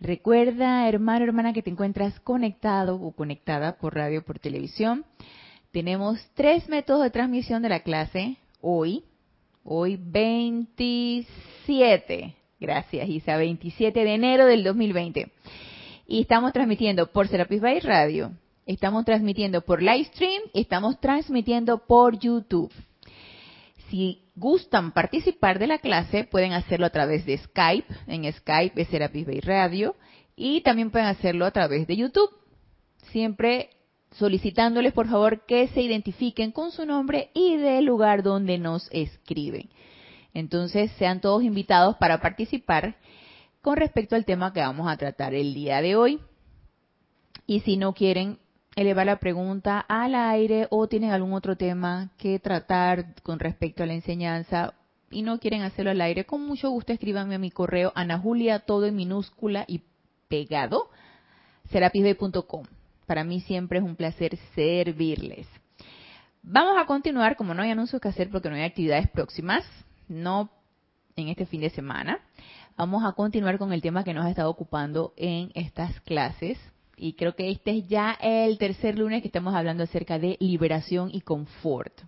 Recuerda, hermano, hermana, que te encuentras conectado o conectada por radio, por televisión. Tenemos tres métodos de transmisión de la clase hoy. Hoy 27. Gracias, Isa. 27 de enero del 2020. Y estamos transmitiendo por Serapis Bay Radio. Estamos transmitiendo por Livestream estamos transmitiendo por YouTube. Si gustan participar de la clase, pueden hacerlo a través de Skype. En Skype es Serapis Bay Radio. Y también pueden hacerlo a través de YouTube. Siempre solicitándoles, por favor, que se identifiquen con su nombre y del lugar donde nos escriben. Entonces, sean todos invitados para participar con respecto al tema que vamos a tratar el día de hoy. Y si no quieren elevar la pregunta al aire o tienen algún otro tema que tratar con respecto a la enseñanza y no quieren hacerlo al aire, con mucho gusto escríbanme a mi correo anajulia todo en minúscula y pegado serapisbe.com. Para mí siempre es un placer servirles. Vamos a continuar, como no hay anuncios que hacer porque no hay actividades próximas, no en este fin de semana. Vamos a continuar con el tema que nos ha estado ocupando en estas clases y creo que este es ya el tercer lunes que estamos hablando acerca de liberación y confort.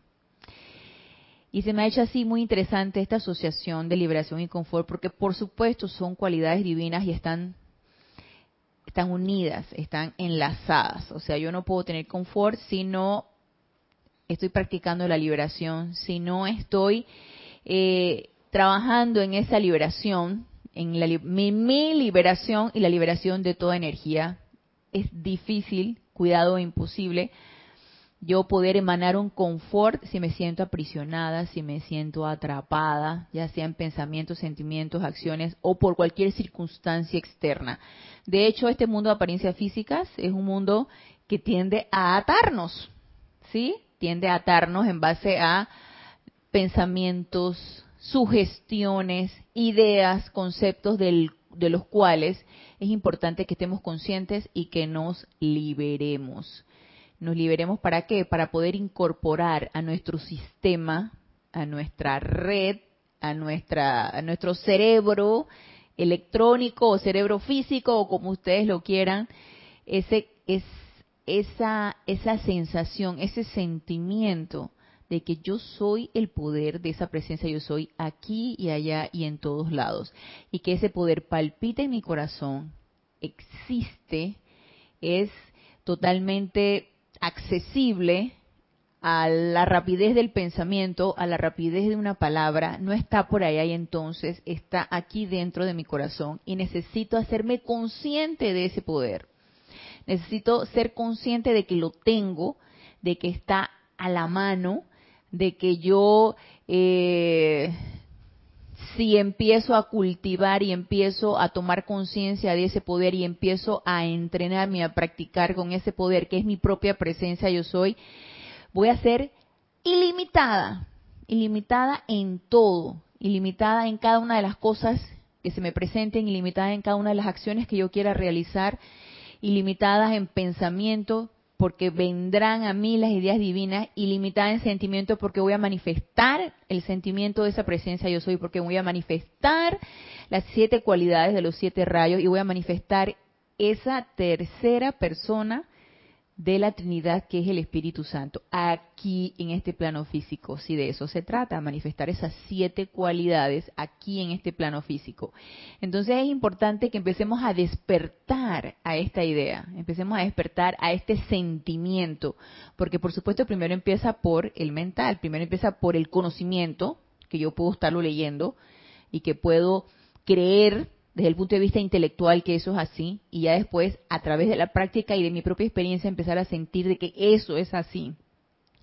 Y se me ha hecho así muy interesante esta asociación de liberación y confort porque por supuesto son cualidades divinas y están están unidas, están enlazadas. O sea, yo no puedo tener confort si no estoy practicando la liberación, si no estoy eh, trabajando en esa liberación, en la, mi liberación y la liberación de toda energía es difícil, cuidado imposible, yo poder emanar un confort si me siento aprisionada, si me siento atrapada, ya sea en pensamientos, sentimientos, acciones o por cualquier circunstancia externa. De hecho, este mundo de apariencias físicas es un mundo que tiende a atarnos, ¿sí? Tiende a atarnos en base a pensamientos, sugestiones, ideas, conceptos del, de los cuales es importante que estemos conscientes y que nos liberemos. ¿Nos liberemos para qué? Para poder incorporar a nuestro sistema, a nuestra red, a, nuestra, a nuestro cerebro electrónico o cerebro físico o como ustedes lo quieran, ese, es, esa, esa sensación, ese sentimiento de que yo soy el poder de esa presencia, yo soy aquí y allá y en todos lados. Y que ese poder palpita en mi corazón, existe, es totalmente accesible a la rapidez del pensamiento, a la rapidez de una palabra, no está por allá y entonces está aquí dentro de mi corazón y necesito hacerme consciente de ese poder. Necesito ser consciente de que lo tengo, de que está a la mano, de que yo eh, si empiezo a cultivar y empiezo a tomar conciencia de ese poder y empiezo a entrenarme, a practicar con ese poder que es mi propia presencia yo soy, voy a ser ilimitada, ilimitada en todo, ilimitada en cada una de las cosas que se me presenten, ilimitada en cada una de las acciones que yo quiera realizar, ilimitadas en pensamiento, porque vendrán a mí las ideas divinas ilimitadas en sentimiento porque voy a manifestar el sentimiento de esa presencia yo soy, porque voy a manifestar las siete cualidades de los siete rayos y voy a manifestar esa tercera persona de la Trinidad que es el Espíritu Santo, aquí en este plano físico. Si de eso se trata, manifestar esas siete cualidades aquí en este plano físico. Entonces es importante que empecemos a despertar a esta idea, empecemos a despertar a este sentimiento, porque por supuesto primero empieza por el mental, primero empieza por el conocimiento, que yo puedo estarlo leyendo y que puedo creer desde el punto de vista intelectual que eso es así y ya después a través de la práctica y de mi propia experiencia empezar a sentir de que eso es así.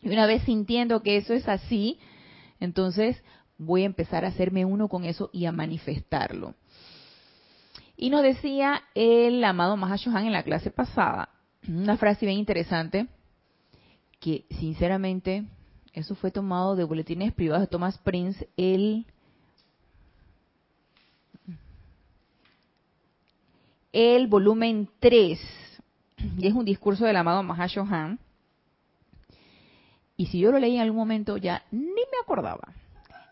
Y una vez sintiendo que eso es así, entonces voy a empezar a hacerme uno con eso y a manifestarlo. Y nos decía el amado Mahashohan en la clase pasada, una frase bien interesante, que sinceramente eso fue tomado de boletines privados de Thomas Prince, el, el volumen 3, y es un discurso del amado Mahashohan. Y si yo lo leí en algún momento ya ni me acordaba.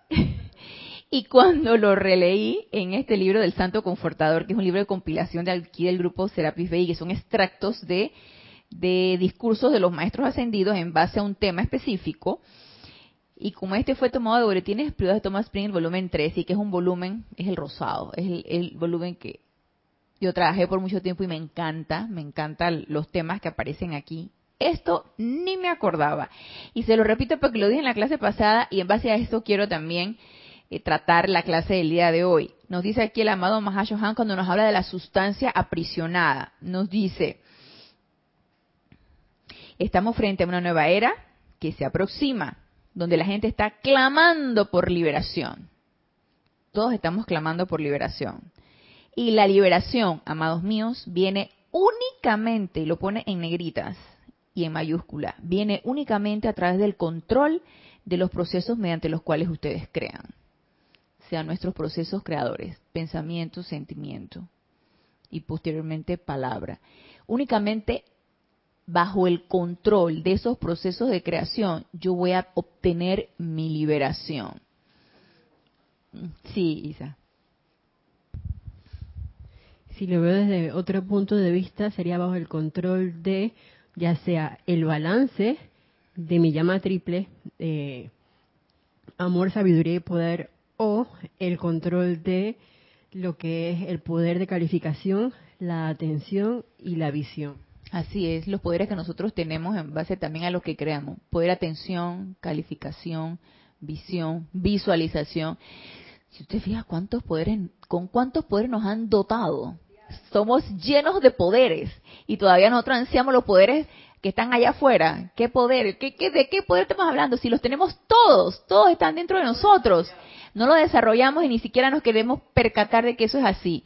y cuando lo releí en este libro del Santo Confortador, que es un libro de compilación de aquí del grupo Serapis Bay, que son extractos de de discursos de los maestros ascendidos en base a un tema específico. Y como este fue tomado de boletines privados de Thomas Spring, el volumen 3, y que es un volumen, es el rosado, es el, volumen que yo trabajé por mucho tiempo y me encanta, me encantan los temas que aparecen aquí. Esto ni me acordaba. Y se lo repito porque lo dije en la clase pasada y en base a esto quiero también eh, tratar la clase del día de hoy. Nos dice aquí el amado Mahashohan cuando nos habla de la sustancia aprisionada. Nos dice, Estamos frente a una nueva era que se aproxima, donde la gente está clamando por liberación. Todos estamos clamando por liberación. Y la liberación, amados míos, viene únicamente, y lo pone en negritas y en mayúscula, viene únicamente a través del control de los procesos mediante los cuales ustedes crean. Sean nuestros procesos creadores, pensamiento, sentimiento y posteriormente palabra. Únicamente bajo el control de esos procesos de creación, yo voy a obtener mi liberación. Sí, Isa. Si lo veo desde otro punto de vista, sería bajo el control de ya sea el balance de mi llama triple, eh, amor, sabiduría y poder, o el control de lo que es el poder de calificación, la atención y la visión. Así es, los poderes que nosotros tenemos en base también a lo que creamos. Poder atención, calificación, visión, visualización. Si usted fija cuántos poderes, con cuántos poderes nos han dotado. Somos llenos de poderes y todavía nosotros ansiamos los poderes que están allá afuera. ¿Qué poder? ¿Qué, de qué poder estamos hablando? Si los tenemos todos, todos están dentro de nosotros. No lo desarrollamos y ni siquiera nos queremos percatar de que eso es así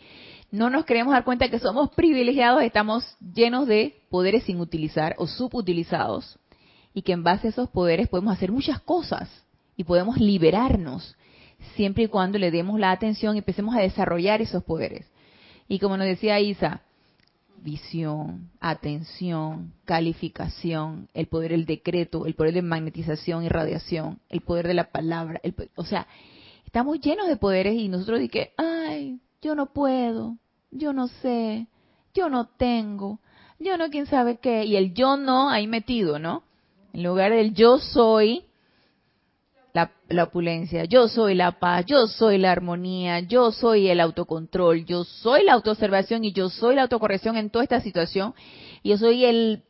no nos queremos dar cuenta que somos privilegiados, estamos llenos de poderes sin utilizar o subutilizados y que en base a esos poderes podemos hacer muchas cosas y podemos liberarnos siempre y cuando le demos la atención y empecemos a desarrollar esos poderes. Y como nos decía Isa, visión, atención, calificación, el poder del decreto, el poder de magnetización y radiación, el poder de la palabra, o sea, estamos llenos de poderes y nosotros que, ay, yo no puedo, yo no sé, yo no tengo, yo no quién sabe qué, y el yo no ahí metido, ¿no? En lugar del yo soy la, opulencia, yo soy la paz, yo soy la armonía, yo soy el autocontrol, yo soy la autoobservación y yo soy la autocorrección en toda esta situación, y yo soy el,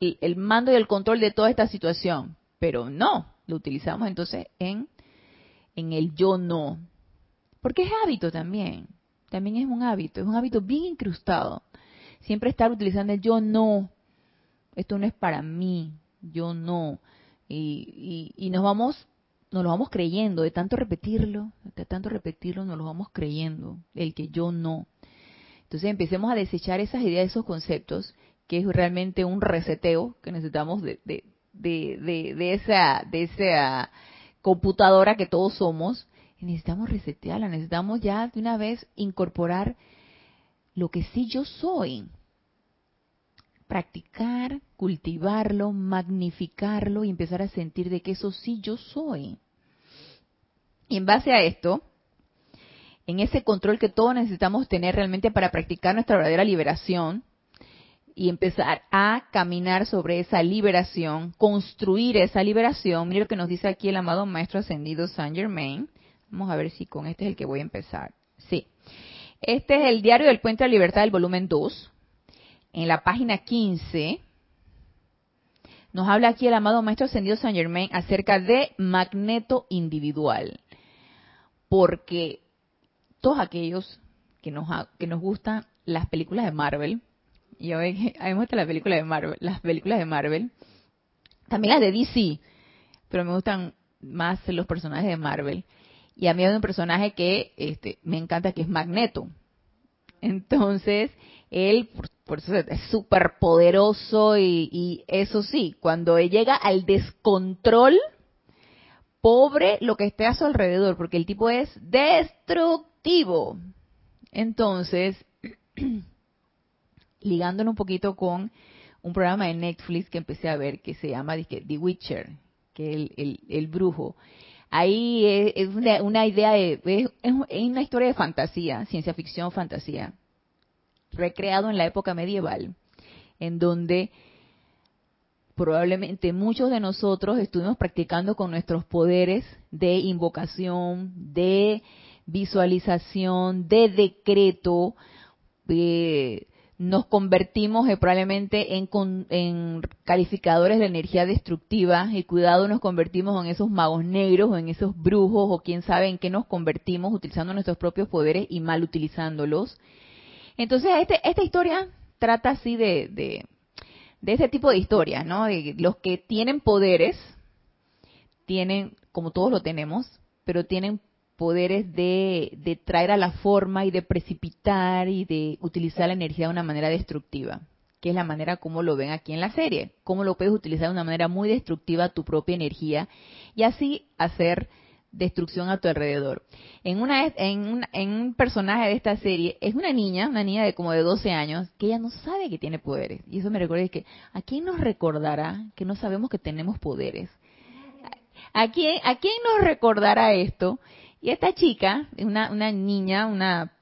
el mando y el control de toda esta situación, pero no, lo utilizamos entonces en, en el yo no, porque es hábito también. También es un hábito, es un hábito bien incrustado. Siempre estar utilizando el yo no, esto no es para mí, yo no. Y, y, nos vamos, nos lo vamos creyendo, de tanto repetirlo, de tanto repetirlo, nos lo vamos creyendo, el que yo no. Entonces empecemos a desechar esas ideas, esos conceptos, que es realmente un reseteo que necesitamos de, de, de, de esa, de esa computadora que todos somos, necesitamos resetearla, necesitamos ya de una vez incorporar lo que sí yo soy. Practicar, cultivarlo, magnificarlo y empezar a sentir de que eso sí yo soy. Y en base a esto, en ese control que todos necesitamos tener realmente para practicar nuestra verdadera liberación y empezar a caminar sobre esa liberación, construir esa liberación, mire lo que nos dice aquí el amado Maestro Ascendido Saint Germain, Vamos a ver si con este es el que voy a empezar. Sí. Este es el Diario del Puente de la Libertad del volumen 2. En la página 15 nos habla aquí el amado Maestro Ascendido Saint Germain acerca de magneto individual. Porque todos aquellos que nos, que nos gustan las películas de Marvel, y a mí me gustan las películas de Marvel, las películas de Marvel, también las de DC, pero me gustan más los personajes de Marvel. Y a mí hay un personaje que este, me encanta, que es Magneto. Entonces, él, eso es súper poderoso y, y eso sí, cuando llega al descontrol, pobre lo que esté a su alrededor, porque el tipo es destructivo. Entonces, ligándolo un poquito con un programa de Netflix que empecé a ver que se llama The Witcher, que es el, el, brujo. Ahí es, una, idea de, es, una historia de fantasía, ciencia ficción, fantasía, recreado en la época medieval, en donde probablemente muchos de nosotros estuvimos practicando con nuestros poderes de invocación, de visualización, de decreto, eh, nos convertimos eh, probablemente en, en, calificadores de energía destructiva y cuidado nos convertimos en esos magos negros o en esos brujos o quién sabe en qué nos convertimos utilizando nuestros propios poderes y mal utilizándolos. Entonces este, esta historia trata así de, de, de ese tipo de historias, ¿no? De los que tienen poderes, tienen, como todos lo tenemos, pero tienen poderes de, traer a la forma y de precipitar y de utilizar la energía de una manera destructiva, que es la manera como lo ven aquí en la serie, cómo lo puedes utilizar de una manera muy destructiva tu propia energía y así hacer destrucción a tu alrededor. En, una, en, un, en un personaje de esta serie es una niña, una niña de como de 12 años, que ella no sabe que tiene poderes. Y eso me recuerda que, ¿a quién nos recordará que no sabemos que tenemos poderes? ¿A quién, a quién nos recordará esto? Y esta chica, una, una niña, una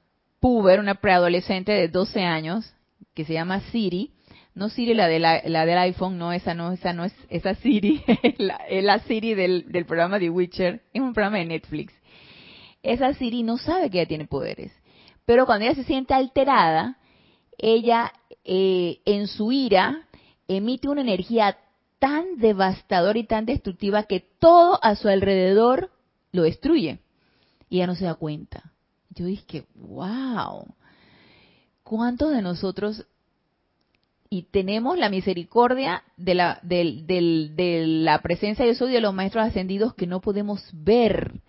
puber, una preadolescente de 12 años, que se llama Siri, no Siri la, de la, del iPhone, no, esa no, esa no es, esa Siri, la, la Siri del, del programa de Witcher, es un programa de Netflix. Esa Siri no sabe que ella tiene poderes, pero cuando ella se siente alterada, ella eh, en su ira emite una energía tan devastadora y tan destructiva que todo a su alrededor lo destruye y ella no se da cuenta. Yo dije, wow, ¿cuántos de nosotros y tenemos la misericordia de la, de la presencia y soy de los maestros ascendidos que no podemos ver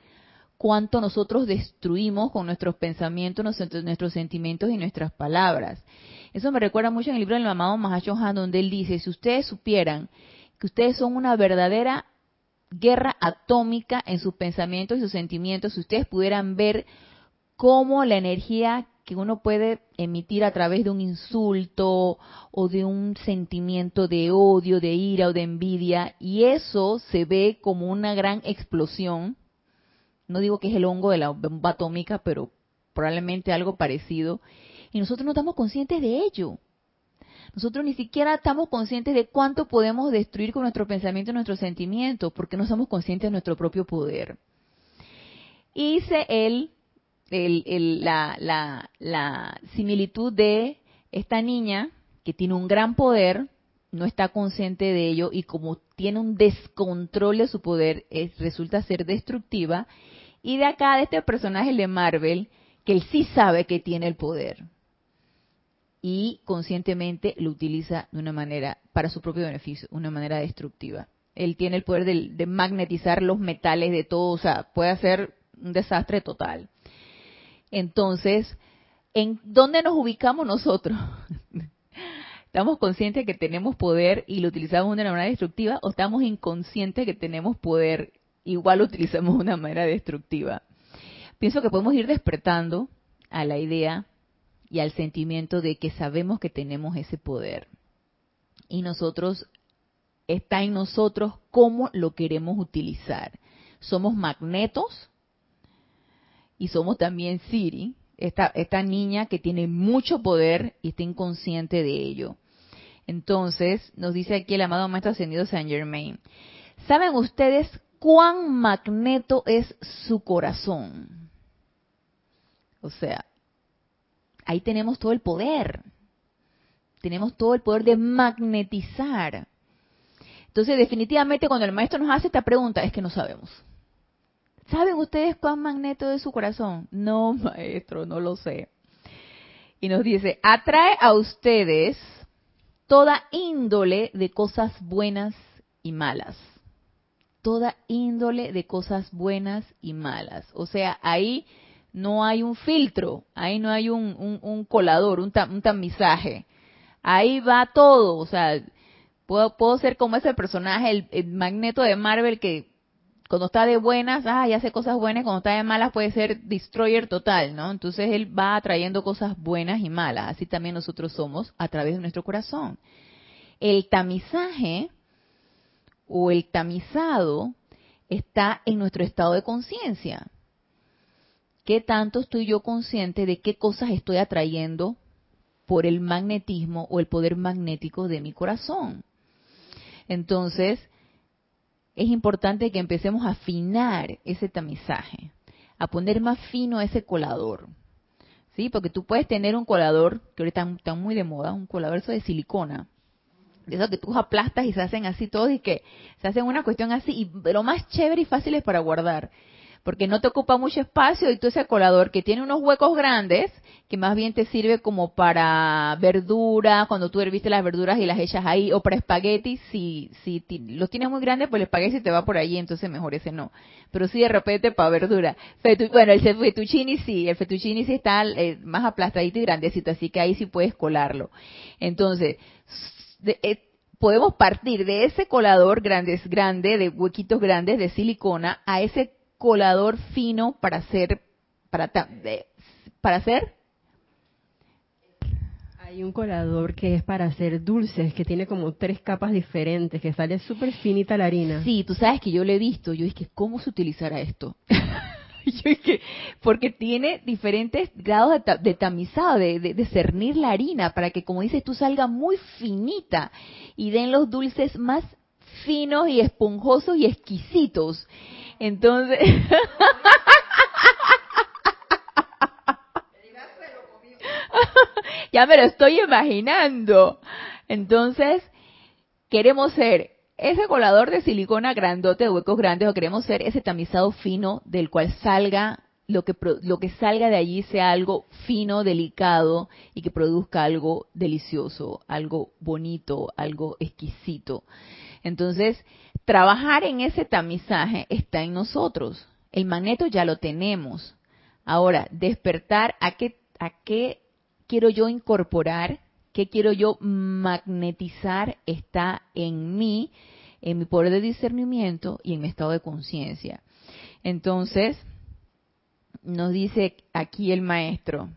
cuánto nosotros destruimos con nuestros pensamientos, nuestros, sentimientos y nuestras palabras. Eso me recuerda mucho en el libro del amado Mahashohan, donde él dice, si ustedes supieran que ustedes son una verdadera guerra atómica en sus pensamientos y sus sentimientos, si ustedes pudieran ver cómo la energía que uno puede emitir a través de un insulto o de un sentimiento de odio, de ira o de envidia, y eso se ve como una gran explosión. No digo que es el hongo de la bomba atómica, pero probablemente algo parecido. Y nosotros no estamos conscientes de ello. Nosotros ni siquiera estamos conscientes de cuánto podemos destruir con nuestro pensamiento y nuestros sentimientos, porque no somos conscientes de nuestro propio poder. Hice el, la, la, la similitud de esta niña que tiene un gran poder, no está consciente de ello y como tiene un descontrol de su poder, es, resulta ser destructiva. Y de acá, de este personaje de Marvel, que él sí sabe que tiene el poder y conscientemente lo utiliza de una manera para su propio beneficio, una manera destructiva. Él tiene el poder de, magnetizar los metales de todo, o sea, puede hacer un desastre total. Entonces, ¿en dónde nos ubicamos nosotros? ¿Estamos conscientes que tenemos poder y lo utilizamos de una manera destructiva o estamos inconscientes que tenemos poder igual lo utilizamos de una manera destructiva? Pienso que podemos ir despertando a la idea y al sentimiento de que sabemos que tenemos ese poder. Y nosotros, está en nosotros cómo lo queremos utilizar. Somos magnetos y somos también Siri, esta, esta niña que tiene mucho poder y está inconsciente de ello. Entonces, nos dice aquí el amado Maestro Ascendido Saint Germain. ¿Saben ustedes cuán magneto es su corazón? O sea, ahí tenemos todo el poder. Tenemos todo el poder de magnetizar. Entonces, definitivamente, cuando el maestro nos hace esta pregunta, es que no sabemos. ¿Saben ustedes cuán magneto es su corazón? No, maestro, no lo sé. Y nos dice, atrae a ustedes toda índole de cosas buenas y malas. Toda índole de cosas buenas y malas. O sea, ahí no hay un filtro, ahí no hay un, colador, un, tamizaje. Ahí va todo, o sea, puedo, ser como ese personaje, el, magneto de Marvel que cuando está de buenas, ah, y hace cosas buenas, cuando está de malas puede ser destroyer total, ¿no? Entonces él va atrayendo cosas buenas y malas, así también nosotros somos a través de nuestro corazón. El tamizaje o el tamizado está en nuestro estado de conciencia. ¿Qué tanto estoy yo consciente de qué cosas estoy atrayendo por el magnetismo o el poder magnético de mi corazón? Entonces, es importante que empecemos a afinar ese tamizaje, a poner más fino ese colador. ¿Sí? Porque tú puedes tener un colador, que ahorita está muy de moda, un colador de silicona, de eso que tú aplastas y se hacen así todos y que se hacen una cuestión así, y lo más chévere y fácil es para guardar, porque no te ocupa mucho espacio y tú ese colador que tiene unos huecos grandes, que más bien te sirve como para verdura, cuando tú herviste las verduras y las echas ahí, o para espaguetis, si, si los tienes muy grandes, pues el espagueti te va por allí, entonces mejor ese no. Pero sí de repente para verdura. bueno, el fettuccini sí, el fettuccini sí está eh, más aplastadito y grandecito, así que ahí sí puedes colarlo. Entonces, eh, podemos partir de ese colador grandes, grande, de huequitos grandes de silicona, a ese colador fino para hacer, para, para hacer. Hay un colador que es para hacer dulces, que tiene como tres capas diferentes, que sale súper finita la harina. Sí, tú sabes que yo lo he visto. Yo dije, ¿cómo se utilizará esto? porque tiene diferentes grados de, tamizado, de, de, cernir la harina, para que, como dices tú, salga muy finita y den los dulces más finos y esponjosos y exquisitos. Entonces... ya me lo estoy imaginando. Entonces, queremos ser ese colador de silicona grandote de huecos grandes o queremos ser ese tamizado fino del cual salga lo que lo que salga de allí sea algo fino, delicado y que produzca algo delicioso, algo bonito, algo exquisito. Entonces, trabajar en ese tamizaje está en nosotros. El magneto ya lo tenemos. Ahora, despertar a qué a qué quiero yo incorporar qué quiero yo magnetizar está en mí, en mi poder de discernimiento y en mi estado de conciencia. Entonces, nos dice aquí el maestro,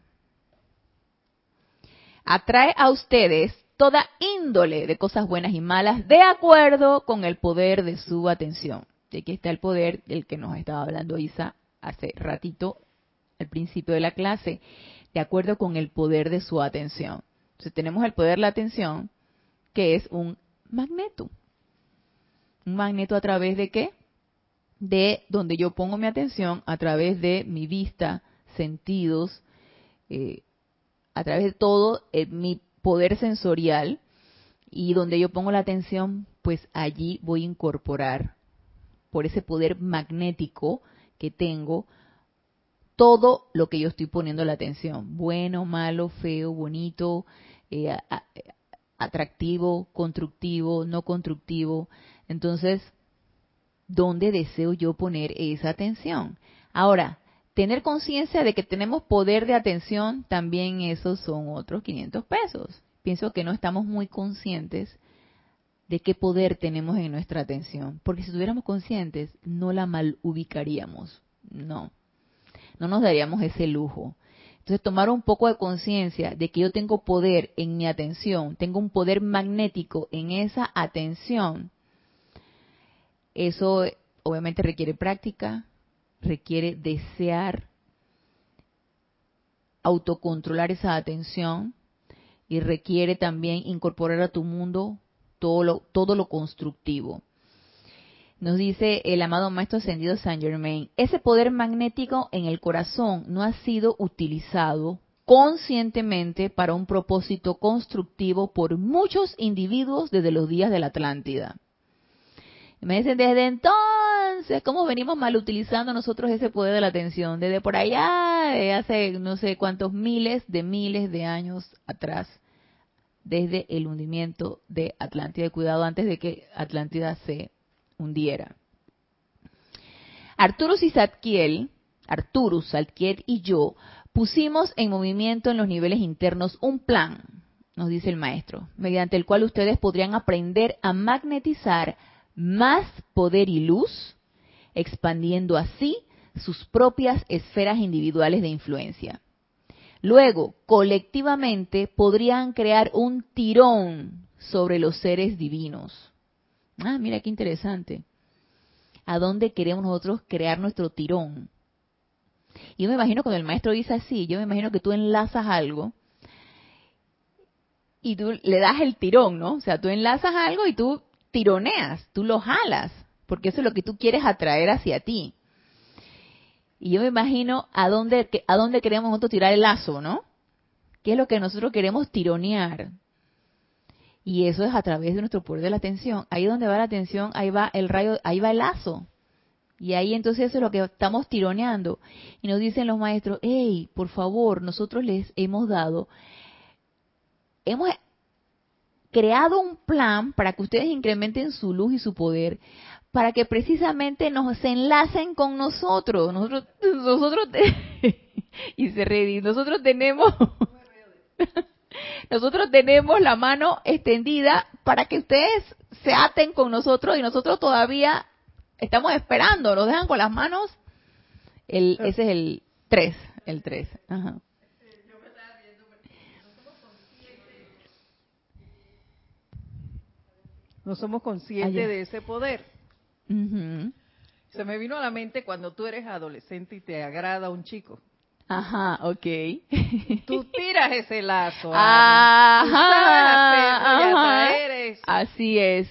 atrae a ustedes toda índole de cosas buenas y malas de acuerdo con el poder de su atención. Y aquí está el poder del que nos estaba hablando Isa hace ratito al principio de la clase, de acuerdo con el poder de su atención. Entonces tenemos el poder de la atención, que es un magneto. Un magneto a través de qué? De donde yo pongo mi atención, a través de mi vista, sentidos, eh, a través de todo eh, mi poder sensorial, y donde yo pongo la atención, pues allí voy a incorporar, por ese poder magnético que tengo, todo lo que yo estoy poniendo la atención, bueno, malo, feo, bonito, eh, atractivo, constructivo, no constructivo. Entonces, ¿dónde deseo yo poner esa atención? Ahora, tener conciencia de que tenemos poder de atención, también esos son otros 500 pesos. Pienso que no estamos muy conscientes de qué poder tenemos en nuestra atención, porque si estuviéramos conscientes, no la mal ubicaríamos, no, no nos daríamos ese lujo. Entonces, tomar un poco de conciencia de que yo tengo poder en mi atención, tengo un poder magnético en esa atención, eso obviamente requiere práctica, requiere desear autocontrolar esa atención y requiere también incorporar a tu mundo todo lo, todo lo constructivo. Nos dice el amado Maestro Ascendido Saint Germain, ese poder magnético en el corazón no ha sido utilizado conscientemente para un propósito constructivo por muchos individuos desde los días de la Atlántida. Me dicen, desde entonces, ¿cómo venimos mal utilizando nosotros ese poder de la atención? Desde por allá, hace no sé cuántos miles de miles de años atrás, desde el hundimiento de Atlántida. Cuidado antes de que Atlántida se hundiera. Arturo Sizatkiel Arturus, Salkiet y yo pusimos en movimiento en los niveles internos un plan, nos dice el maestro, mediante el cual ustedes podrían aprender a magnetizar más poder y luz, expandiendo así sus propias esferas individuales de influencia. Luego, colectivamente, podrían crear un tirón sobre los seres divinos. Ah, mira qué interesante. ¿A dónde queremos nosotros crear nuestro tirón? Yo me imagino cuando el maestro dice así, yo me imagino que tú enlazas algo y tú le das el tirón, ¿no? O sea, tú enlazas algo y tú tironeas, tú lo jalas, porque eso es lo que tú quieres atraer hacia ti. Y yo me imagino a dónde, a dónde queremos nosotros tirar el lazo, ¿no? ¿Qué es lo que nosotros queremos tironear? Y eso es a través de nuestro poder de la atención. Ahí donde va la atención, ahí va el rayo, ahí va el lazo. Y ahí entonces eso es lo que estamos tironeando. Y nos dicen los maestros, hey, por favor, nosotros les hemos dado, hemos creado un plan para que ustedes incrementen su luz y su poder, para que precisamente nos enlacen con nosotros. Nosotros, nosotros, y se nosotros tenemos, nosotros tenemos la mano extendida para que ustedes se aten con nosotros y nosotros todavía estamos esperando, nos dejan con las manos. El, ese es el 3, el 3. Ajá. No somos conscientes de ese poder. Se me vino a la mente cuando tú eres adolescente y te agrada un chico. Ajá, ok. Tú tiras ese lazo. Ajá, Así es.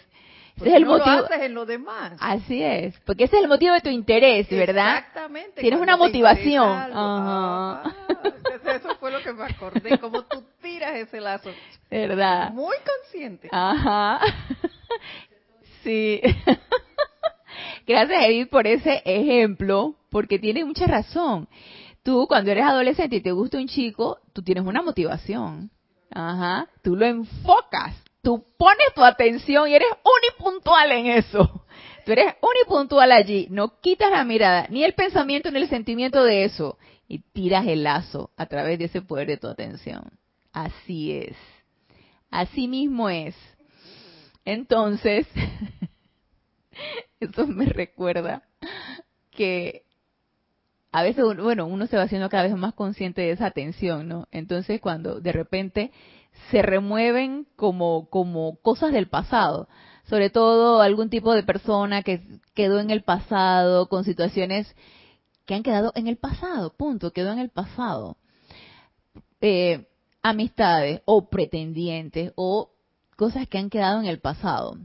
Ese es el no motivo. lo haces en lo demás. Así es, porque ese es el motivo de tu interés, ¿verdad? Exactamente. Tienes una motivación. Ajá. Eso fue lo que me acordé, como tú tiras ese lazo. ¿Verdad? Muy consciente. Ajá. Sí. Gracias, Edith, por ese ejemplo, porque tiene mucha razón. Tú, cuando eres adolescente y te gusta un chico, tú tienes una motivación. Ajá. Tú lo enfocas. Tú pones tu atención y eres unipuntual en eso. Tú eres unipuntual allí. No quitas la mirada, ni el pensamiento, ni el sentimiento de eso. Y tiras el lazo a través de ese poder de tu atención. Así es. Así mismo es. Entonces, eso me recuerda que a veces, bueno, uno se va haciendo cada vez más consciente de esa atención, ¿no? Entonces, cuando de repente se remueven como, como cosas del pasado, sobre todo algún tipo de persona que quedó en el pasado, con situaciones que han quedado en el pasado, punto, quedó en el pasado. Eh, amistades o pretendientes o cosas que han quedado en el pasado.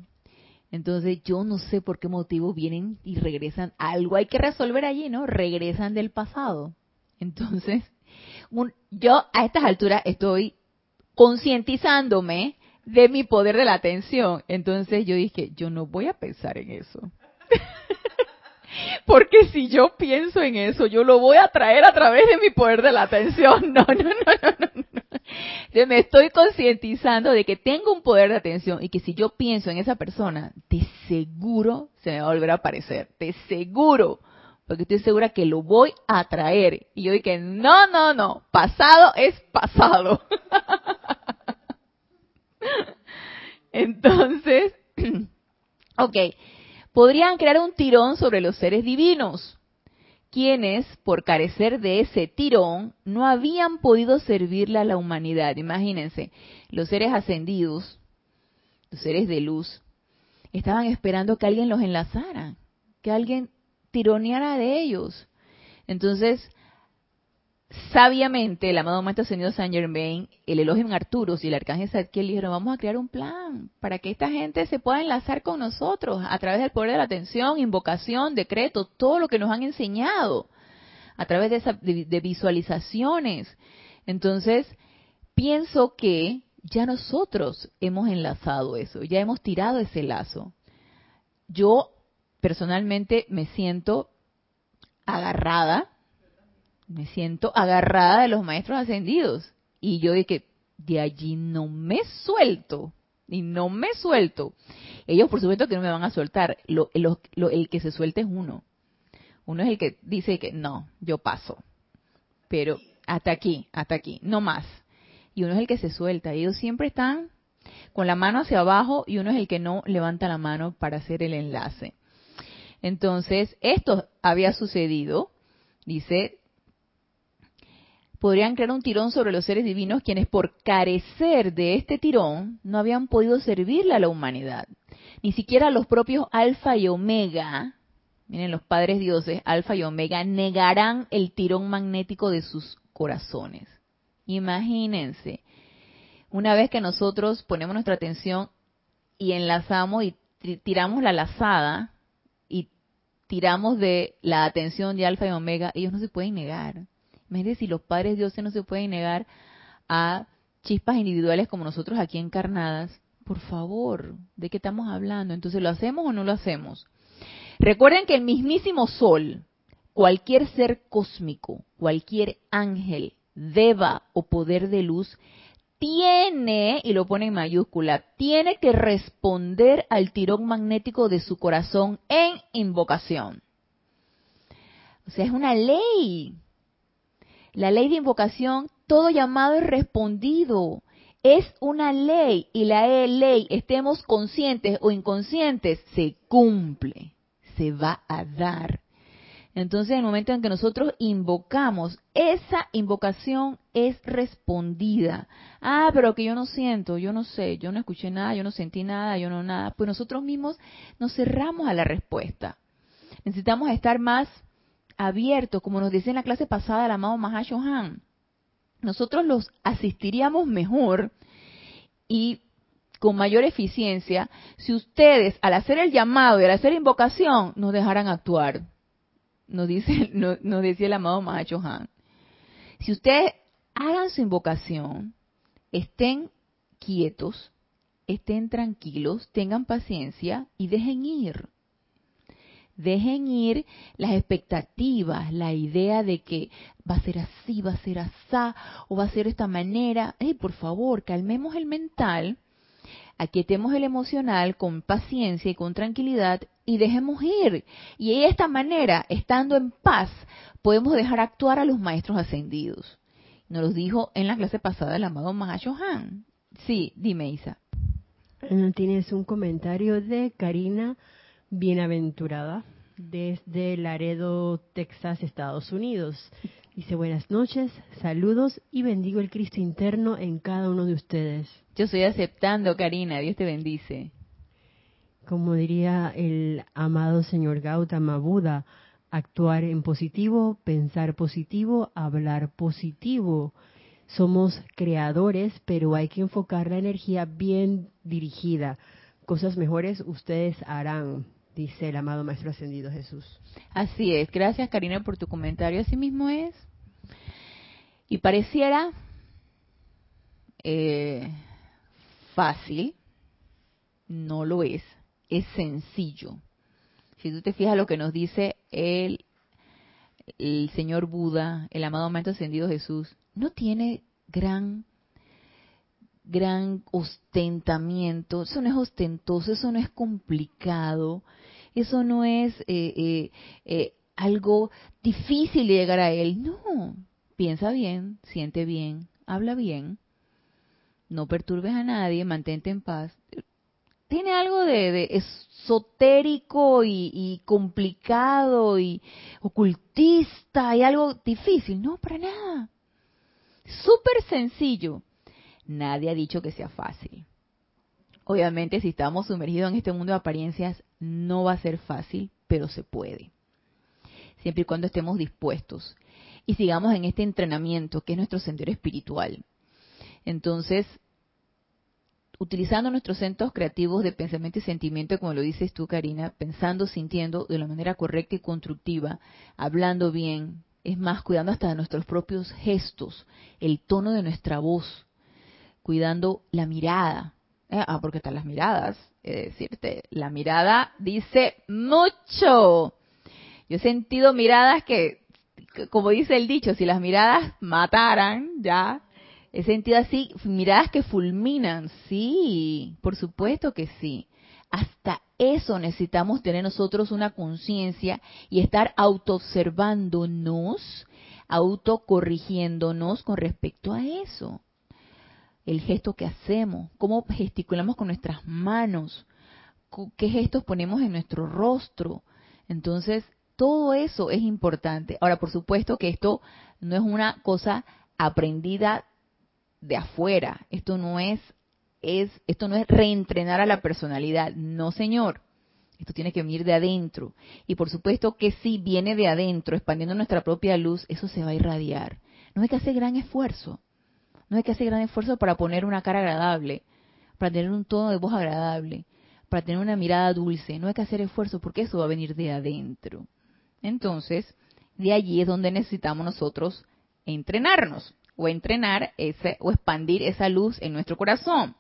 Entonces yo no sé por qué motivo vienen y regresan. Algo hay que resolver allí, ¿no? Regresan del pasado. Entonces, yo a estas alturas estoy concientizándome de mi poder de la atención. Entonces yo dije, yo no voy a pensar en eso. Porque si yo pienso en eso, yo lo voy a traer a través de mi poder de la atención. No, no, no, no, no. Me estoy concientizando de que tengo un poder de atención y que si yo pienso en esa persona, de seguro se me va a volver a aparecer. De seguro. Porque estoy segura que lo voy a traer. Y yo dije, no, no, no. Pasado es pasado. Entonces, ok podrían crear un tirón sobre los seres divinos, quienes, por carecer de ese tirón, no habían podido servirle a la humanidad. Imagínense, los seres ascendidos, los seres de luz, estaban esperando que alguien los enlazara, que alguien tironeara de ellos. Entonces, sabiamente el amado Maestro Ascendido San Germain, el Elohim Arturus y el Arcángel Zadkiel dijeron, vamos a crear un plan para que esta gente se pueda enlazar con nosotros a través del poder de la atención, invocación, decreto, todo lo que nos han enseñado, a través de, de visualizaciones. Entonces, pienso que ya nosotros hemos enlazado eso, ya hemos tirado ese lazo. Yo personalmente me siento agarrada me siento agarrada de los maestros ascendidos. Y yo dije, de allí no me suelto. Y no me suelto. Ellos, por supuesto, que no me van a soltar. Lo, el que se suelte es uno. Uno es el que dice que no, yo paso. Pero hasta aquí, hasta aquí, no más. Y uno es el que se suelta. Ellos siempre están con la mano hacia abajo y uno es el que no levanta la mano para hacer el enlace. Entonces, esto había sucedido, dice, podrían crear un tirón sobre los seres divinos quienes por carecer de este tirón no habían podido servirle a la humanidad. Ni siquiera los propios alfa y omega, miren los padres dioses, alfa y omega, negarán el tirón magnético de sus corazones. Imagínense, una vez que nosotros ponemos nuestra atención y enlazamos y tiramos la lazada y tiramos de la atención de alfa y omega, ellos no se pueden negar. Imagínense si los padres dioses no se pueden negar a chispas individuales como nosotros aquí encarnadas, por favor, ¿de qué estamos hablando? Entonces, ¿lo hacemos o no lo hacemos? Recuerden que el mismísimo sol, cualquier ser cósmico, cualquier ángel, deba o poder de luz, tiene, y lo pone en mayúscula, tiene que responder al tirón magnético de su corazón en invocación. O sea, es una ley. La ley de invocación, todo llamado es respondido. Es una ley y la ley, estemos conscientes o inconscientes, se cumple, se va a dar. Entonces, en el momento en que nosotros invocamos, esa invocación es respondida. Ah, pero que yo no siento, yo no sé, yo no escuché nada, yo no sentí nada, yo no nada. Pues nosotros mismos nos cerramos a la respuesta. Necesitamos estar más abiertos, como nos dice en la clase pasada el amado Mahashohan. Nosotros los asistiríamos mejor y con mayor eficiencia si ustedes, al hacer el llamado y al hacer invocación, nos dejaran actuar nos dice, nos, decía el amado Mahacho Han. Si ustedes hagan su invocación, estén quietos, estén tranquilos, tengan paciencia y dejen ir. Dejen ir las expectativas, la idea de que va a ser así, va a ser así, o va a ser de esta manera. Hey, por favor, calmemos el mental, aquietemos el emocional con paciencia y con tranquilidad y dejemos ir. Y de esta manera, estando en paz, podemos dejar actuar a los maestros ascendidos. Nos lo dijo en la clase pasada el amado Han. Sí, dime Isa. Tienes un comentario de Karina Bienaventurada desde Laredo, Texas, Estados Unidos. Dice buenas noches, saludos y bendigo el Cristo interno en cada uno de ustedes. Yo estoy aceptando, Karina, Dios te bendice como diría el amado señor Gautama Buda, actuar en positivo, pensar positivo, hablar positivo. Somos creadores, pero hay que enfocar la energía bien dirigida. Cosas mejores ustedes harán, dice el amado Maestro Ascendido Jesús. Así es. Gracias, Karina, por tu comentario. Así mismo es. Y pareciera eh, fácil, no lo es es sencillo. Si tú te fijas lo que nos dice el, el señor Buda, el amado Maestro Ascendido Jesús, no tiene gran gran ostentamiento, eso no es ostentoso, eso no es complicado, eso no es eh, eh, eh, algo difícil de llegar a él, no, piensa bien, siente bien, habla bien, no perturbes a nadie, mantente en paz, tiene algo de, esotérico y, complicado y ocultista y algo difícil. No, para nada. Súper sencillo. Nadie ha dicho que sea fácil. Obviamente, si estamos sumergidos en este mundo de apariencias, no va a ser fácil, pero se puede. Siempre y cuando estemos dispuestos y sigamos en este entrenamiento que es nuestro sendero espiritual. Entonces, utilizando nuestros centros creativos de pensamiento y sentimiento, como lo dices tú, Karina, pensando, sintiendo de la manera correcta y constructiva, hablando bien, es más, cuidando hasta de nuestros propios gestos, el tono de nuestra voz, cuidando la mirada. Eh, ah, porque están las miradas, es decirte, la mirada dice mucho. Yo he sentido miradas que, como dice el dicho, si las miradas mataran, ya, He sentido así miradas que fulminan, sí, por supuesto que sí. Hasta eso necesitamos tener nosotros una conciencia y estar autoobservándonos, autocorrigiéndonos con respecto a eso. El gesto que hacemos, cómo gesticulamos con nuestras manos, qué gestos ponemos en nuestro rostro. Entonces, todo eso es importante. Ahora, por supuesto que esto no es una cosa aprendida de afuera. Esto no es, es, esto no es reentrenar a la personalidad. No, señor. Esto tiene que venir de adentro. Y por supuesto que si viene de adentro, expandiendo nuestra propia luz, eso se va a irradiar. No hay que hacer gran esfuerzo. No hay que hacer gran esfuerzo para poner una cara agradable, para tener un tono de voz agradable, para tener una mirada dulce. No hay que hacer esfuerzo porque eso va a venir de adentro. Entonces, de allí es donde necesitamos nosotros entrenarnos o entrenar ese o expandir esa luz en nuestro corazón.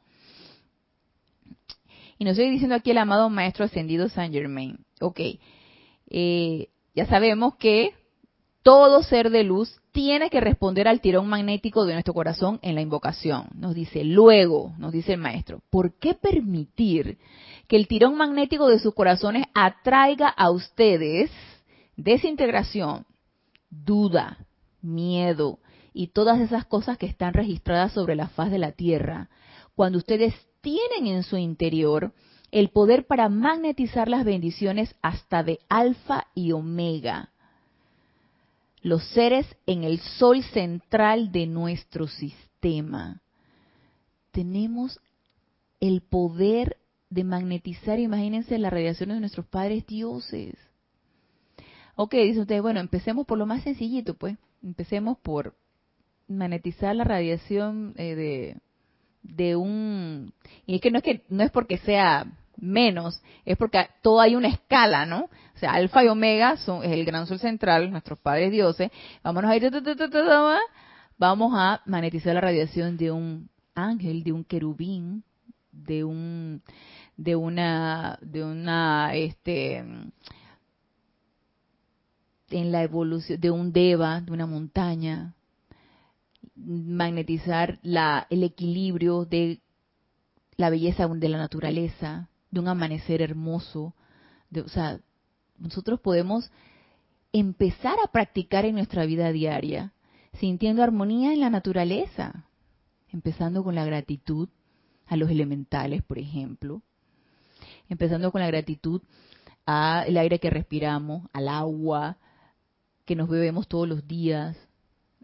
Y nos estoy diciendo aquí el amado Maestro Ascendido Saint Germain. Ok, eh, ya sabemos que todo ser de luz tiene que responder al tirón magnético de nuestro corazón en la invocación. Nos dice, luego, nos dice el maestro, ¿por qué permitir que el tirón magnético de sus corazones atraiga a ustedes desintegración, duda, miedo, y todas esas cosas que están registradas sobre la faz de la Tierra, cuando ustedes tienen en su interior el poder para magnetizar las bendiciones hasta de alfa y omega, los seres en el sol central de nuestro sistema. Tenemos el poder de magnetizar, imagínense las radiaciones de nuestros padres dioses. Ok, dice usted, bueno, empecemos por lo más sencillito, pues. Empecemos por magnetizar la radiación eh, de, de un y es que no es que no es porque sea menos, es porque todo hay una escala, ¿no? O sea, alfa y omega son es el gran sol central, nuestros padres dioses. Vámonos a ir, vamos a magnetizar la radiación de un ángel, de un querubín, de un de una de una este en la evolución de un deva, de una montaña, magnetizar la, el equilibrio de la belleza de la naturaleza, de un amanecer hermoso. De, o sea, nosotros podemos empezar a practicar en nuestra vida diaria, sintiendo armonía en la naturaleza, empezando con la gratitud a los elementales, por ejemplo, empezando con la gratitud al aire que respiramos, al agua que nos bebemos todos los días,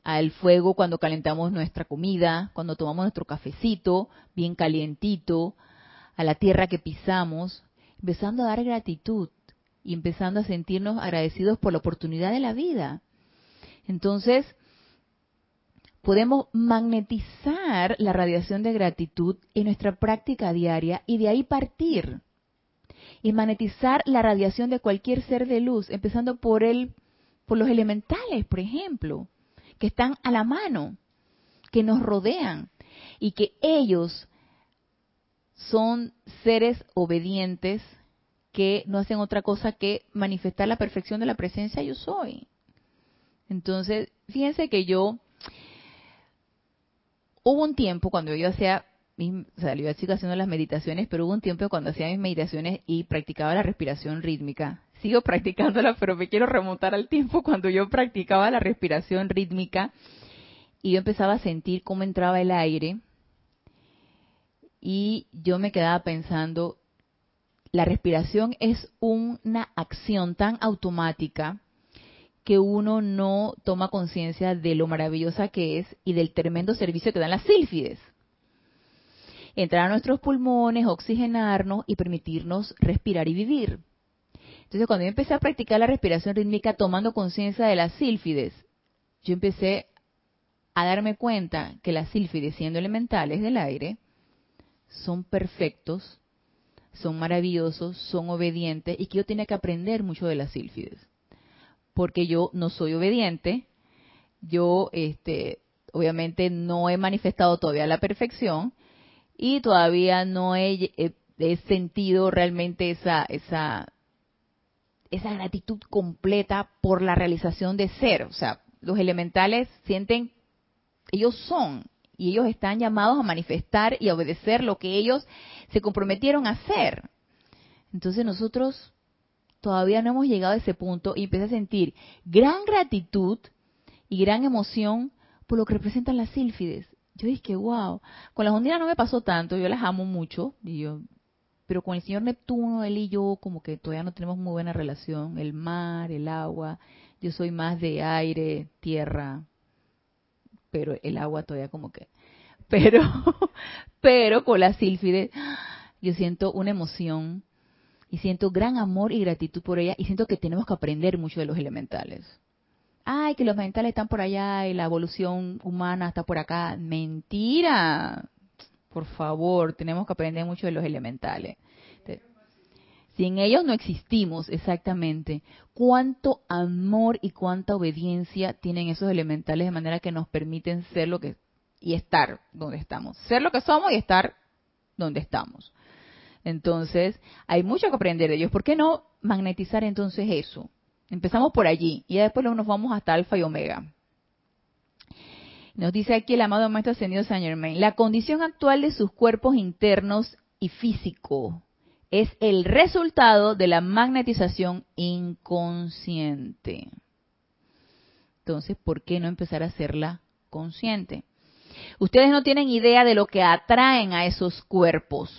al fuego cuando calentamos nuestra comida, cuando tomamos nuestro cafecito bien calientito, a la tierra que pisamos, empezando a dar gratitud y empezando a sentirnos agradecidos por la oportunidad de la vida. Entonces, podemos magnetizar la radiación de gratitud en nuestra práctica diaria y de ahí partir. Y magnetizar la radiación de cualquier ser de luz, empezando por el, por los elementales, por ejemplo que están a la mano, que nos rodean y que ellos son seres obedientes que no hacen otra cosa que manifestar la perfección de la presencia yo soy. Entonces, fíjense que yo hubo un tiempo cuando yo hacía o sea, yo sigo haciendo las meditaciones, pero hubo un tiempo cuando hacía mis meditaciones y practicaba la respiración rítmica sigo practicándola, pero me quiero remontar al tiempo cuando yo practicaba la respiración rítmica y yo empezaba a sentir cómo entraba el aire y yo me quedaba pensando, la respiración es una acción tan automática que uno no toma conciencia de lo maravillosa que es y del tremendo servicio que dan las sílfides. Entrar a nuestros pulmones, oxigenarnos y permitirnos respirar y vivir. Entonces, cuando yo empecé a practicar la respiración rítmica tomando conciencia de las sílfides, yo empecé a darme cuenta que las sílfides, siendo elementales del aire, son perfectos, son maravillosos, son obedientes y que yo tenía que aprender mucho de las sílfides. Porque yo no soy obediente, yo este, obviamente no he manifestado todavía la perfección y todavía no he, he sentido realmente esa, esa esa gratitud completa por la realización de ser. O sea, los elementales sienten, ellos son, y ellos están llamados a manifestar y a obedecer lo que ellos se comprometieron a hacer. Entonces nosotros todavía no hemos llegado a ese punto y empecé a sentir gran gratitud y gran emoción por lo que representan las sílfides. Yo dije, wow, con las ondinas no me pasó tanto, yo las amo mucho, y yo, pero con el señor Neptuno, él y yo, como que todavía no tenemos muy buena relación, el mar, el agua, yo soy más de aire, tierra, pero el agua todavía como que, pero, pero con las sílfides, yo siento una emoción y siento gran amor y gratitud por ella y siento que tenemos que aprender mucho de los elementales. Ay, que los elementales están por allá y la evolución humana está por acá. Mentira. Por favor, tenemos que aprender mucho de los elementales. Sin ellos no existimos, exactamente. Cuánto amor y cuánta obediencia tienen esos elementales de manera que nos permiten ser lo que y estar donde estamos. Ser lo que somos y estar donde estamos. Entonces, hay mucho que aprender de ellos. ¿Por qué no magnetizar entonces eso? Empezamos por allí y después nos vamos hasta alfa y omega. Nos dice aquí el amado Maestro Ascendido Saint Germain, la condición actual de sus cuerpos internos y físico es el resultado de la magnetización inconsciente. Entonces, ¿por qué no empezar a hacerla consciente? Ustedes no tienen idea de lo que atraen a esos cuerpos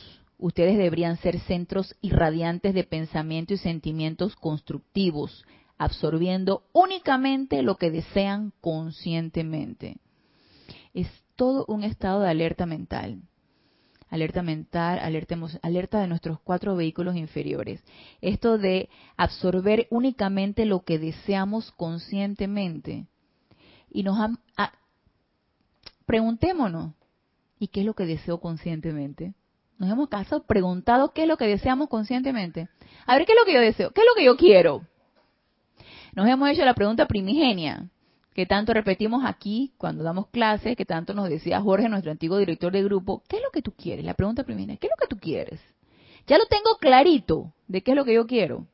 ustedes deberían ser centros irradiantes de pensamiento y sentimientos constructivos, absorbiendo únicamente lo que desean conscientemente. Es todo un estado de alerta mental. Alerta mental, alerta, alerta de nuestros cuatro vehículos inferiores. Esto de absorber únicamente lo que deseamos conscientemente. Y nos han, preguntémonos, ¿y qué es lo que deseo conscientemente? Nos hemos caso preguntado qué es lo que deseamos conscientemente. A ver, ¿qué es lo que yo deseo? ¿Qué es lo que yo quiero? Nos hemos hecho la pregunta primigenia, que tanto repetimos aquí cuando damos clases, que tanto nos decía Jorge, nuestro antiguo director de grupo, ¿qué es lo que tú quieres? La pregunta primigenia, ¿qué es lo que tú quieres? Ya lo tengo clarito de qué es lo que yo quiero.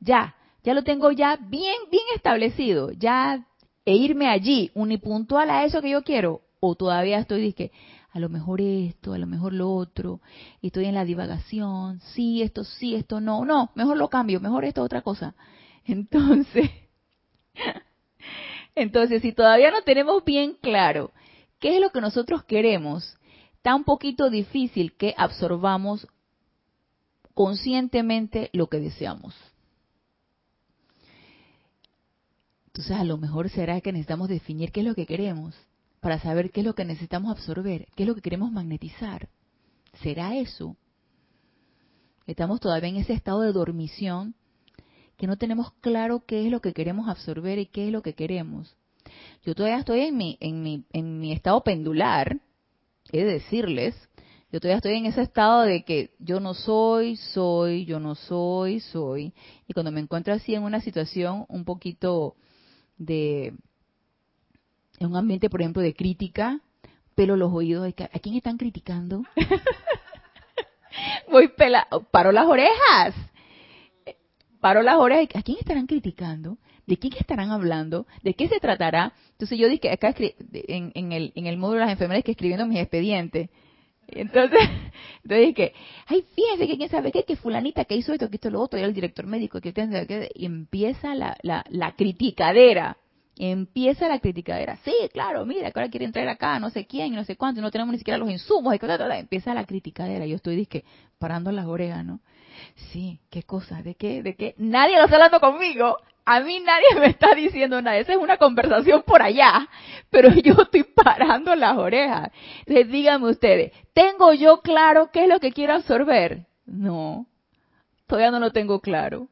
Ya, ya lo tengo ya bien, bien establecido. Ya, e irme allí, unipuntual a eso que yo quiero. O todavía estoy, dije, a lo mejor esto, a lo mejor lo otro, y estoy en la divagación, sí, esto sí, esto no, no, mejor lo cambio, mejor esto otra cosa. Entonces, entonces si todavía no tenemos bien claro qué es lo que nosotros queremos, está un poquito difícil que absorbamos conscientemente lo que deseamos. Entonces a lo mejor será que necesitamos definir qué es lo que queremos para saber qué es lo que necesitamos absorber, qué es lo que queremos magnetizar. ¿Será eso? Estamos todavía en ese estado de dormición que no tenemos claro qué es lo que queremos absorber y qué es lo que queremos. Yo todavía estoy en mi, en mi, en mi estado pendular, he de decirles, yo todavía estoy en ese estado de que yo no soy, soy, yo no soy, soy. Y cuando me encuentro así en una situación un poquito de, en un ambiente, por ejemplo, de crítica, pelo los oídos, ¿a quién están criticando? Voy pela, paro las orejas, paro las orejas, ¿a quién estarán criticando? ¿De quién estarán hablando? ¿De qué se tratará? Entonces yo dije, acá en, en, el, en el módulo de las enfermeras que escribiendo mis expedientes, entonces, entonces dije, ay, fíjense que quién sabe qué, que fulanita que hizo esto, que esto lo otro, y el director médico, que, que y empieza la, la, la criticadera empieza la criticadera. Sí, claro, mira, que ahora quiere entrar acá, no sé quién, no sé cuánto, y no tenemos ni siquiera los insumos. Y empieza la criticadera. Yo estoy, disque, parando las orejas, ¿no? Sí, qué cosa, de qué, de qué. Nadie lo está hablando conmigo. A mí nadie me está diciendo nada. Esa es una conversación por allá. Pero yo estoy parando las orejas. Entonces, díganme ustedes, ¿tengo yo claro qué es lo que quiero absorber? No, todavía no lo tengo claro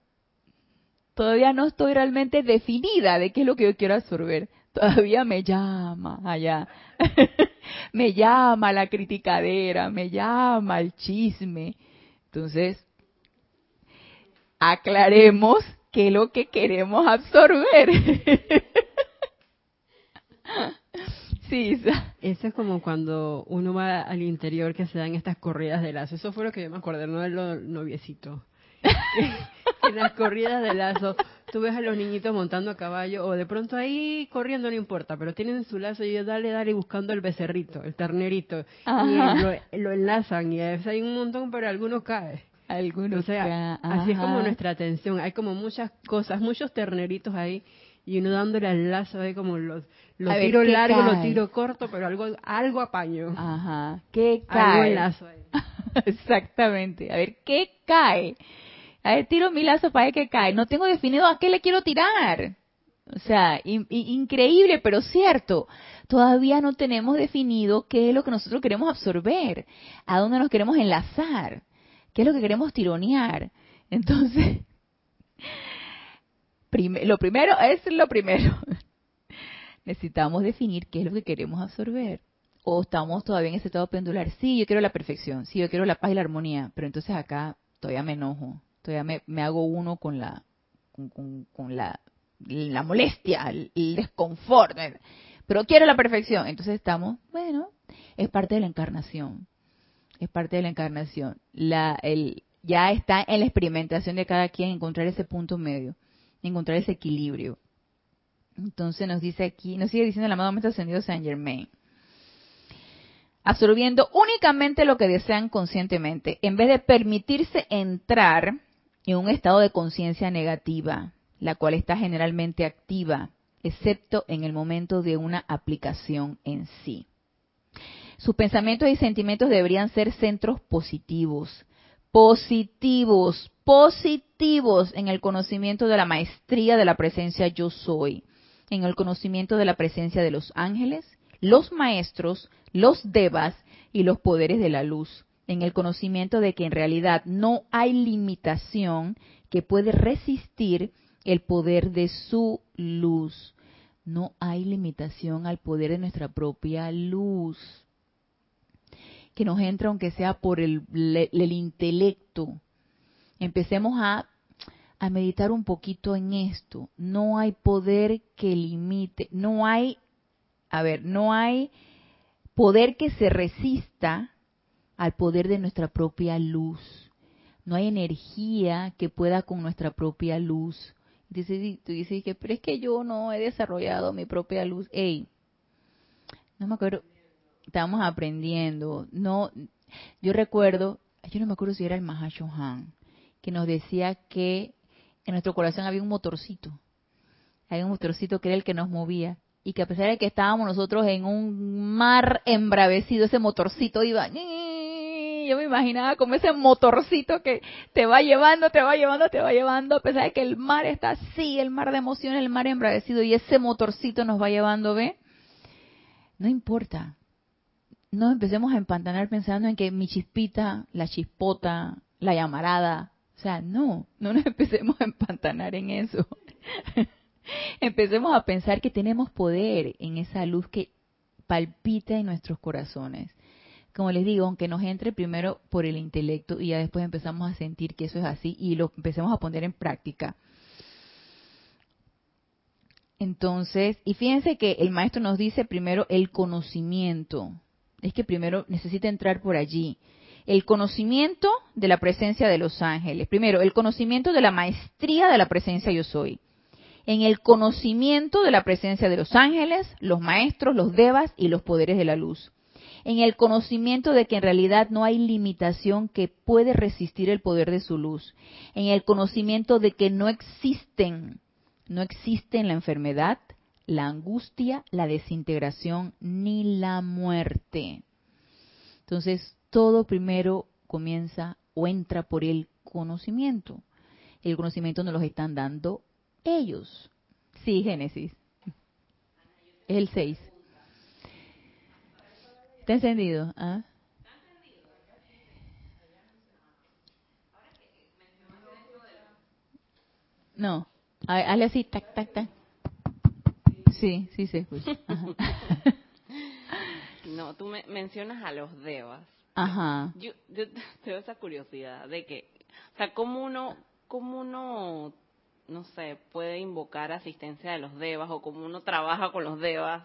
todavía no estoy realmente definida de qué es lo que yo quiero absorber. Todavía me llama allá. me llama la criticadera, me llama el chisme. Entonces, aclaremos qué es lo que queremos absorber. sí, Eso es como cuando uno va al interior que se dan estas corridas de lazo. Eso fue lo que yo me acordé, no de los noviecitos. en las corridas de lazo, tú ves a los niñitos montando a caballo o de pronto ahí corriendo, no importa, pero tienen su lazo y ellos dale, dale buscando el becerrito, el ternerito, y lo, enlazan y hay un montón, pero alguno cae. Algunos. O sea, así es como nuestra atención. Hay como muchas cosas, muchos terneritos ahí y uno dándole al lazo ahí como los, los tiro largo, los tiro corto, pero algo algo apaño. Ajá. ¿Qué cae? Algo lazo ahí. Exactamente. A ver, ¿qué cae? A ver, tiro mi lazo para ver qué cae. No tengo definido a qué le quiero tirar. O sea, increíble, pero cierto. Todavía no tenemos definido qué es lo que nosotros queremos absorber, a dónde nos queremos enlazar, qué es lo que queremos tironear. Entonces, lo primero es lo primero. Necesitamos definir qué es lo que queremos absorber. O estamos todavía en ese estado pendular. Sí, yo quiero la perfección. Sí, yo quiero la paz y la armonía. Pero entonces acá todavía me enojo. Todavía me, hago uno con la, con, la, la molestia, el, el. Pero quiero la perfección. Entonces estamos, bueno, es parte de la encarnación. Es parte de la encarnación. Ya está en la experimentación de cada quien encontrar ese punto medio encontrar ese equilibrio. Entonces nos dice aquí, nos sigue diciendo el amado Maestro Ascendido Saint Germain. Absorbiendo únicamente lo que desean conscientemente, en vez de permitirse entrar en un estado de conciencia negativa, la cual está generalmente activa, excepto en el momento de una aplicación en sí. Sus pensamientos y sentimientos deberían ser centros positivos, positivos, positivos en el conocimiento de la maestría de la presencia yo soy, en el conocimiento de la presencia de los ángeles, los maestros, los devas y los poderes de la luz, en el conocimiento de que en realidad no hay limitación que puede resistir el poder de su luz. No hay limitación al poder de nuestra propia luz que nos entra aunque sea por el, el intelecto. Empecemos a, a meditar un poquito en esto. No hay poder que limite, no hay, a ver, no hay poder que se resista al poder de nuestra propia luz. No hay energía que pueda con nuestra propia luz. Dice, tú dices que, pero es que yo no he desarrollado mi propia luz. Ey, no me acuerdo, estábamos aprendiendo. No, yo recuerdo, yo no me acuerdo si era el Mahashohan, que nos decía que en nuestro corazón había un motorcito. Había un motorcito que era el que nos movía. Y que a pesar de que estábamos nosotros en un mar embravecido, ese motorcito iba. Yo me imaginaba como ese motorcito que te va llevando, te va llevando, te va llevando, a pesar de que el mar está así, el mar de emociones, el mar embravecido, y ese motorcito nos va llevando, ¿ve? No importa no empecemos a empantanar pensando en que mi chispita, la chispota, la llamarada, o sea, no, no nos empecemos a empantanar en eso. empecemos a pensar que tenemos poder en esa luz que palpita en nuestros corazones. Como les digo, aunque nos entre primero por el intelecto y ya después empezamos a sentir que eso es así y lo empecemos a poner en práctica. Entonces, y fíjense que el maestro nos dice primero el conocimiento es que primero necesita entrar por allí. El conocimiento de la presencia de los ángeles. Primero, el conocimiento de la maestría de la presencia yo soy. En el conocimiento de la presencia de los ángeles, los maestros, los devas y los poderes de la luz. En el conocimiento de que en realidad no hay limitación que puede resistir el poder de su luz. En el conocimiento de que no existen, no existe la enfermedad, la angustia, la desintegración ni la muerte. Entonces, todo primero comienza o entra por el conocimiento. El conocimiento nos lo están dando ellos. Sí, Génesis. Es el 6. ¿Está encendido? ¿Ah? No. Hazle así, tac, tac, tac. Sí, sí se escucha. no, tú me mencionas a los devas. Ajá. Yo, tengo esa curiosidad de que, o sea, ¿cómo uno, cómo uno, no sé, puede invocar asistencia de los devas o cómo uno trabaja con los devas?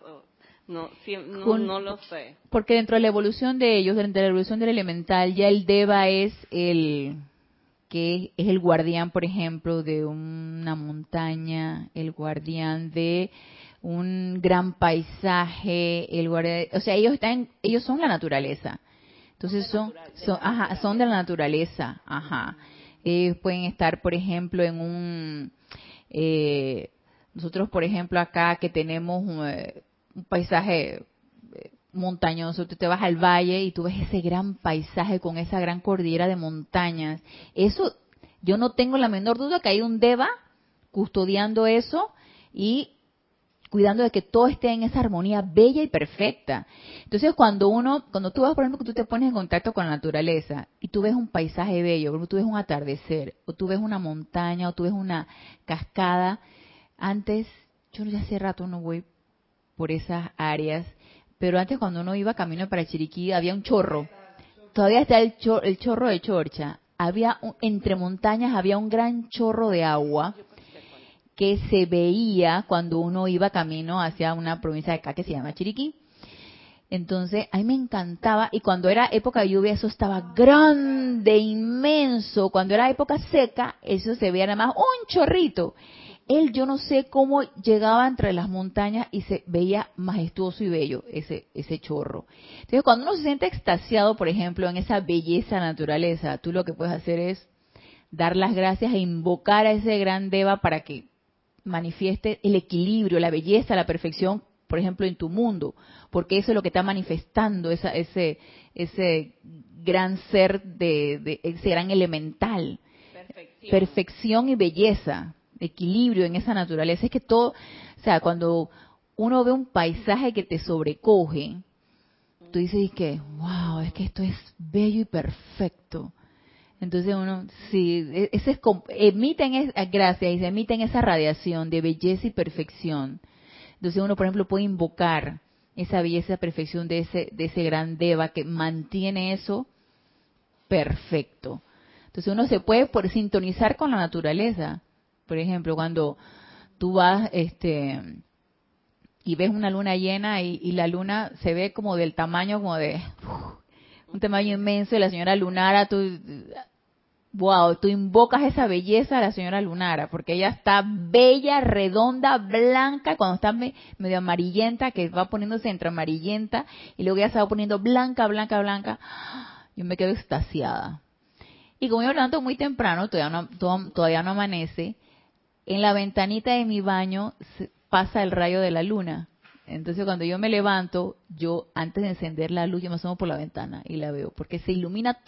no, no, no, lo sé. Porque dentro de la evolución de ellos, dentro de la evolución del elemental, ya el deva es el que es el guardián, por ejemplo, de una montaña, el guardián de un gran paisaje, el o sea, ellos están, ellos son la naturaleza. Entonces son, son, ajá, son de la naturaleza, ajá. Eh, pueden estar, por ejemplo, en un, eh, nosotros, por ejemplo, acá que tenemos un, eh, un paisaje eh, montañoso, tú te vas al valle y tú ves ese gran paisaje con esa gran cordillera de montañas. Eso, yo no tengo la menor duda que hay un Deva custodiando eso y cuidando de que todo esté en esa armonía bella y perfecta. Entonces, cuando uno, cuando tú vas, por ejemplo, que tú te pones en contacto con la naturaleza y tú ves un paisaje bello, por tú ves un atardecer, o tú ves una montaña, o tú ves una cascada, antes, yo ya hace rato no voy por esas áreas, pero antes cuando uno iba camino para Chiriquí había un chorro. Todavía está el, el chorro de Chorcha. Había entre montañas había un gran chorro de agua que se veía cuando uno iba camino hacia una provincia de acá que se llama Chiriquí. Entonces, a mí me encantaba, y cuando era época de lluvia, eso estaba grande, inmenso. Cuando era época seca, eso se veía nada más un chorrito. Él, yo no sé cómo llegaba entre las montañas y se veía majestuoso y bello ese, ese chorro. Entonces, cuando uno se siente extasiado, por ejemplo, en esa belleza naturaleza, tú lo que puedes hacer es dar las gracias e invocar a ese gran Deva para que manifieste el equilibrio, la belleza, la perfección, por ejemplo, en tu mundo, porque eso es lo que está manifestando esa, ese, ese gran ser de, ese gran elemental. Perfección. Perfección y belleza, equilibrio en esa naturaleza. Es que todo, o sea, cuando uno ve un paisaje que te sobrecoge, tú dices que, wow, es que esto es bello y perfecto. Entonces uno, sí, e, ese es, emiten, gracias, y se emiten esa radiación de belleza y perfección. Entonces uno, por ejemplo, puede invocar esa belleza perfección de ese, de ese gran Deva que mantiene eso perfecto. Entonces uno se puede por sintonizar con la naturaleza. Por ejemplo, cuando tú vas este y ves una luna llena y, la luna se ve como del tamaño como de un tamaño inmenso y la señora Lunara, tú wow, tú invocas esa belleza a la señora Lunara, porque ella está bella, redonda, blanca, cuando está medio amarillenta, que va poniéndose entre amarillenta, y luego ya se va poniendo blanca, blanca, blanca, yo me quedo extasiada. Y como yo me muy temprano, todavía no, todavía no amanece, en la ventanita de mi baño pasa el rayo de la luna. Entonces cuando yo me levanto, yo antes de encender la luz, yo me asomo por la ventana y la veo, porque se ilumina,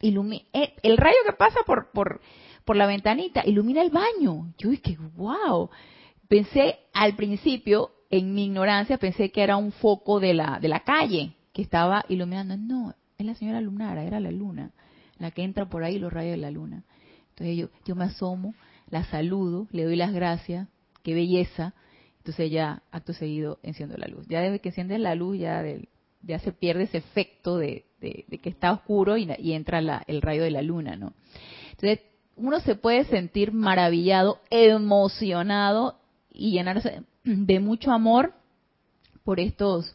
ilumina eh, el rayo que pasa por, por, por la ventanita, ilumina el baño. Yo dije, wow. Pensé al principio, en mi ignorancia, pensé que era un foco de la, de la calle que estaba iluminando. No, es la señora Lunara, era la luna, la que entra por ahí los rayos de la luna. Entonces yo, yo me asomo, la saludo, le doy las gracias, qué belleza entonces ya acto seguido enciendo la luz. Ya desde que enciendes la luz ya, ya se pierde ese efecto de, que está oscuro y, entra el rayo de la luna, ¿no? Entonces uno se puede sentir maravillado, emocionado y llenarse de mucho amor por estos,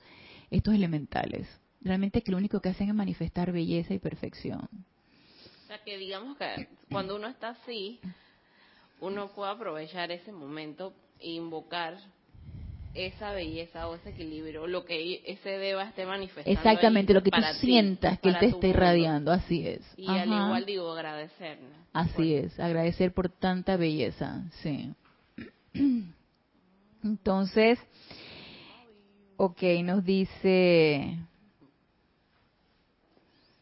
estos elementales. Realmente que lo único que hacen es manifestar belleza y perfección. O sea, que digamos que cuando uno está así, uno puede aprovechar ese momento e invocar esa belleza o ese equilibrio, lo que ese deba esté manifestando. Exactamente, lo que tú sientas que él te esté irradiando, así es. Y al igual digo, agradecer. Así es, agradecer por tanta belleza, sí. Entonces, ok, nos dice...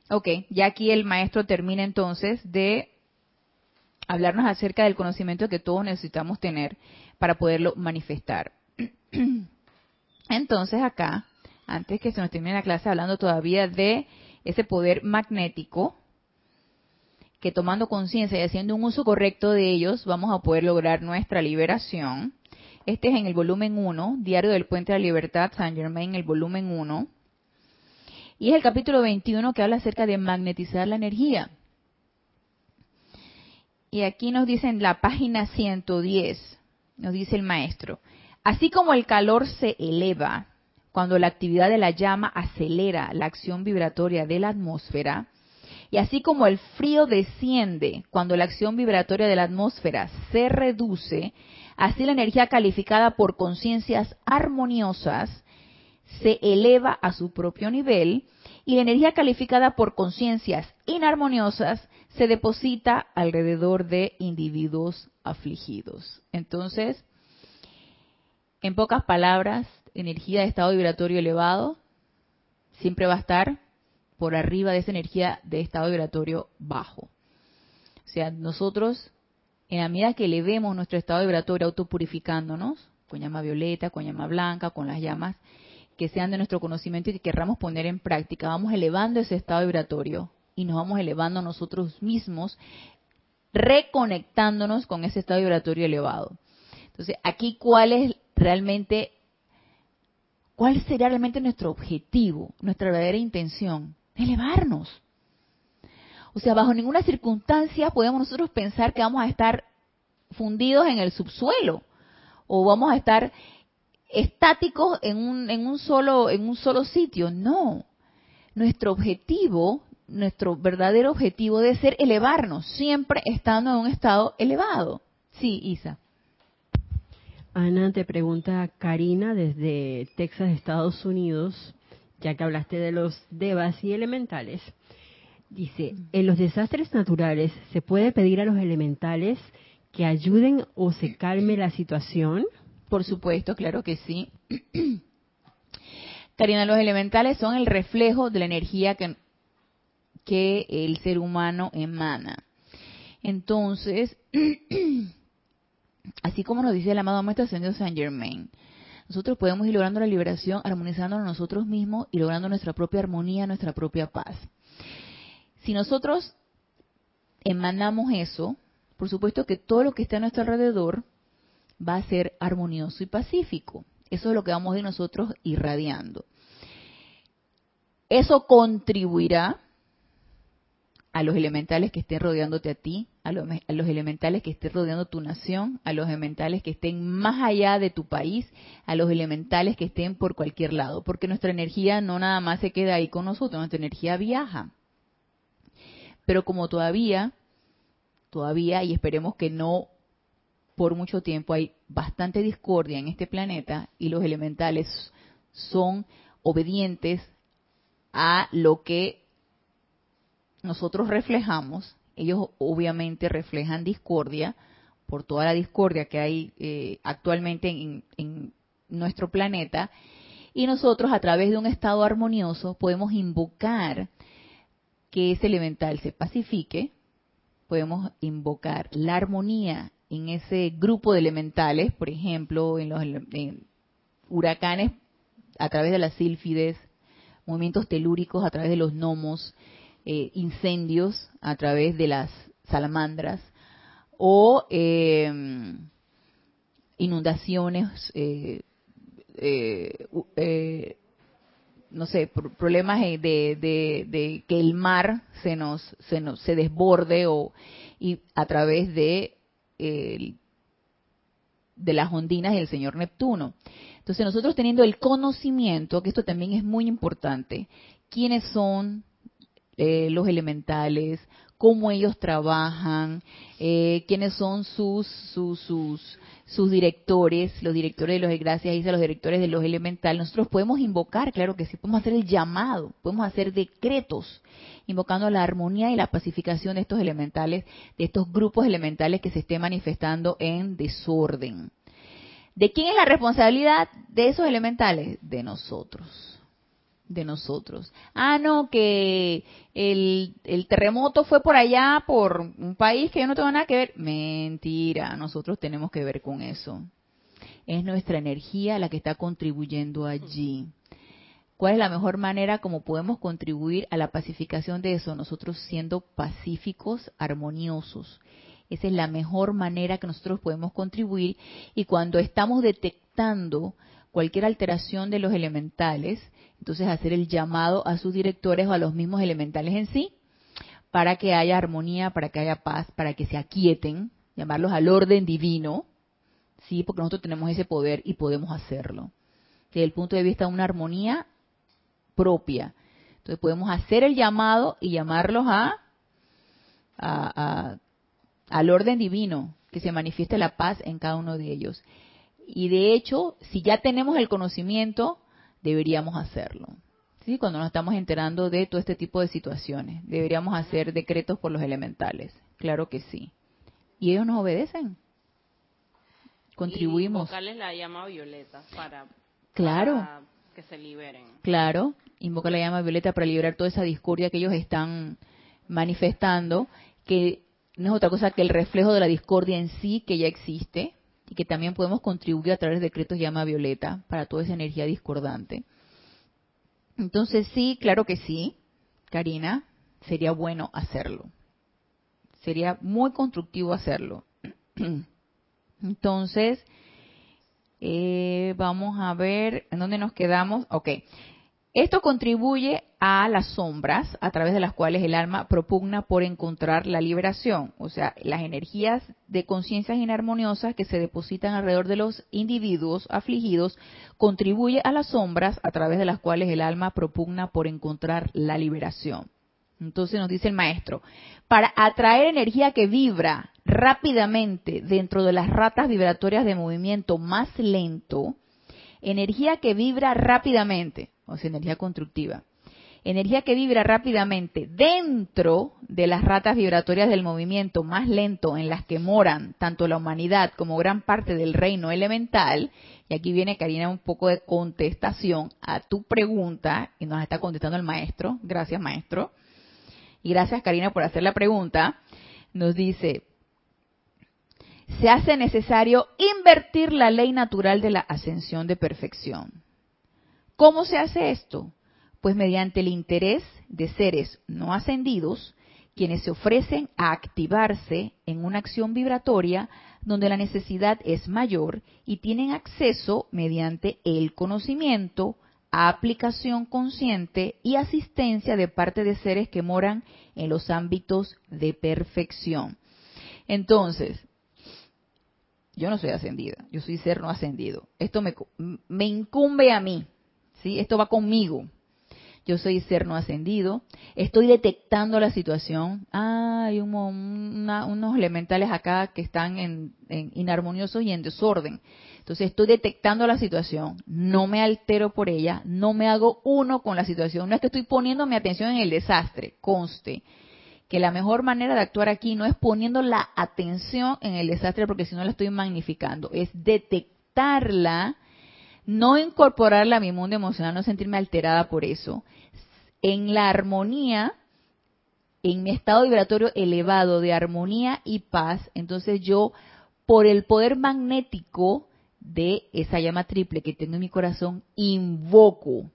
Ok, ya aquí el maestro termina entonces de hablarnos acerca del conocimiento que todos necesitamos tener para poderlo manifestar. Entonces acá, antes que se nos termine la clase, hablando todavía de ese poder magnético, que tomando conciencia y haciendo un uso correcto de ellos, vamos a poder lograr nuestra liberación. Este es en el volumen 1, Diario del Puente de la Libertad, San Germain, el volumen 1. Y es el capítulo 21 que habla acerca de magnetizar la energía. Y aquí nos dice en la página 110, nos dice el maestro, Así como el calor se eleva cuando la actividad de la llama acelera la acción vibratoria de la atmósfera, y así como el frío desciende cuando la acción vibratoria de la atmósfera se reduce, así la energía calificada por conciencias armoniosas se eleva a su propio nivel y la energía calificada por conciencias inarmoniosas se deposita alrededor de individuos afligidos. Entonces, en pocas palabras, energía de estado vibratorio elevado siempre va a estar por arriba de esa energía de estado vibratorio bajo. O sea, nosotros, en la medida que elevemos nuestro estado vibratorio autopurificándonos, con llama violeta, con llama blanca, con las llamas que sean de nuestro conocimiento y que querramos poner en práctica, vamos elevando ese estado vibratorio y nos vamos elevando nosotros mismos, reconectándonos con ese estado vibratorio elevado. Entonces, aquí, ¿cuál es realmente, cuál sería realmente nuestro objetivo, nuestra verdadera intención? Elevarnos. O sea, bajo ninguna circunstancia podemos nosotros pensar que vamos a estar fundidos en el subsuelo o vamos a estar estáticos en un, en un solo en un solo sitio. No. Nuestro objetivo, nuestro verdadero objetivo debe ser elevarnos, siempre estando en un estado elevado. Sí, Isa. Ana te pregunta Karina desde Texas, Estados Unidos, ya que hablaste de los devas y elementales. Dice, en los desastres naturales se puede pedir a los elementales que ayuden o se calme la situación. Por supuesto, claro que sí. Karina, los elementales son el reflejo de la energía que, que el ser humano emana. Entonces, así como nos dice el amado Maestro Ascendido Saint Germain, nosotros podemos ir logrando la liberación, armonizándonos nosotros mismos y logrando nuestra propia armonía, nuestra propia paz. Si nosotros emanamos eso, por supuesto que todo lo que está a nuestro alrededor va a ser armonioso y pacífico. Eso es lo que vamos a ir nosotros irradiando. Eso contribuirá a los elementales que estén rodeándote a ti, a los, elementales que estén rodeando tu nación, a los elementales que estén más allá de tu país, a los elementales que estén por cualquier lado, porque nuestra energía no nada más se queda ahí con nosotros, nuestra energía viaja. Pero como todavía, todavía, y esperemos que no por mucho tiempo hay bastante discordia en este planeta y los elementales son obedientes a lo que nosotros reflejamos. Ellos obviamente reflejan discordia por toda la discordia que hay eh, actualmente en, en nuestro planeta. Y nosotros a través de un estado armonioso podemos invocar que ese elemental se pacifique, podemos invocar la armonía en ese grupo de elementales, por ejemplo, en los huracanes a través de las sílfides, movimientos telúricos a través de los gnomos, eh, incendios a través de las salamandras o eh, inundaciones, eh, no sé, problemas de, que el mar se nos se nos se desborde o y a través de de las ondinas y el señor Neptuno. Entonces nosotros teniendo el conocimiento, que esto también es muy importante, quiénes son eh, los elementales, cómo ellos trabajan, eh, quiénes son sus, sus, sus, sus, directores, los directores de los gracias, dice los directores de los elementales. Nosotros podemos invocar, claro que sí, podemos hacer el llamado, podemos hacer decretos, invocando la armonía y la pacificación de estos elementales, de estos grupos elementales que se estén manifestando en desorden. ¿De quién es la responsabilidad de esos elementales? De nosotros de nosotros. Ah, no, que el, terremoto fue por allá, por un país que yo no tengo nada que ver. Mentira, nosotros tenemos que ver con eso. Es nuestra energía la que está contribuyendo allí. ¿Cuál es la mejor manera como podemos contribuir a la pacificación de eso? Nosotros siendo pacíficos, armoniosos. Esa es la mejor manera que nosotros podemos contribuir y cuando estamos detectando cualquier alteración de los elementales, entonces hacer el llamado a sus directores o a los mismos elementales en sí para que haya armonía, para que haya paz, para que se aquieten, llamarlos al orden divino, sí, porque nosotros tenemos ese poder y podemos hacerlo. Desde el punto de vista de una armonía propia. Entonces podemos hacer el llamado y llamarlos a, a al orden divino, que se manifieste la paz en cada uno de ellos. Y de hecho, si ya tenemos el conocimiento, deberíamos hacerlo. ¿sí? Cuando nos estamos enterando de todo este tipo de situaciones. Deberíamos hacer decretos por los elementales, claro que sí. Y ellos nos obedecen. Contribuimos. Y la llama violeta para, claro. que se liberen. Claro, invoca la llama violeta para liberar toda esa discordia que ellos están manifestando, que no es otra cosa que el reflejo de la discordia en sí que ya existe y que también podemos contribuir a través de decretos llama violeta para toda esa energía discordante. Entonces sí, claro que sí, Karina, sería bueno hacerlo. Sería muy constructivo hacerlo. Entonces, eh, vamos a ver en dónde nos quedamos. Ok. Esto contribuye a las sombras a través de las cuales el alma propugna por encontrar la liberación, o sea, las energías de conciencias inarmoniosas que se depositan alrededor de los individuos afligidos contribuye a las sombras a través de las cuales el alma propugna por encontrar la liberación. Entonces nos dice el maestro, para atraer energía que vibra rápidamente dentro de las ratas vibratorias de movimiento más lento, energía que vibra rápidamente, o sea, energía constructiva. Energía que vibra rápidamente dentro de las ratas vibratorias del movimiento más lento en las que moran tanto la humanidad como gran parte del reino elemental. Y aquí viene Karina un poco de contestación a tu pregunta y nos está contestando el maestro. Gracias maestro. Y gracias Karina por hacer la pregunta. Nos dice, se hace necesario invertir la ley natural de la ascensión de perfección. ¿Cómo se hace esto? Pues mediante el interés de seres no ascendidos, quienes se ofrecen a activarse en una acción vibratoria donde la necesidad es mayor y tienen acceso mediante el conocimiento, aplicación consciente y asistencia de parte de seres que moran en los ámbitos de perfección. Entonces, yo no soy ascendida, yo soy ser no ascendido. Esto me, me incumbe a mí, ¿sí? Esto va conmigo. Yo soy ser no ascendido, estoy detectando la situación. Ah, hay unos elementales acá que están en, y en desorden. Entonces estoy detectando la situación, no me altero por ella, no me hago uno con la situación. No es que estoy poniendo mi atención en el desastre, conste que la mejor manera de actuar aquí no es poniendo la atención en el desastre porque si no la estoy magnificando, es detectarla no incorporarla a mi mundo emocional, no sentirme alterada por eso, en la armonía, en mi estado vibratorio elevado de armonía y paz, entonces yo, por el poder magnético de esa llama triple que tengo en mi corazón, invoco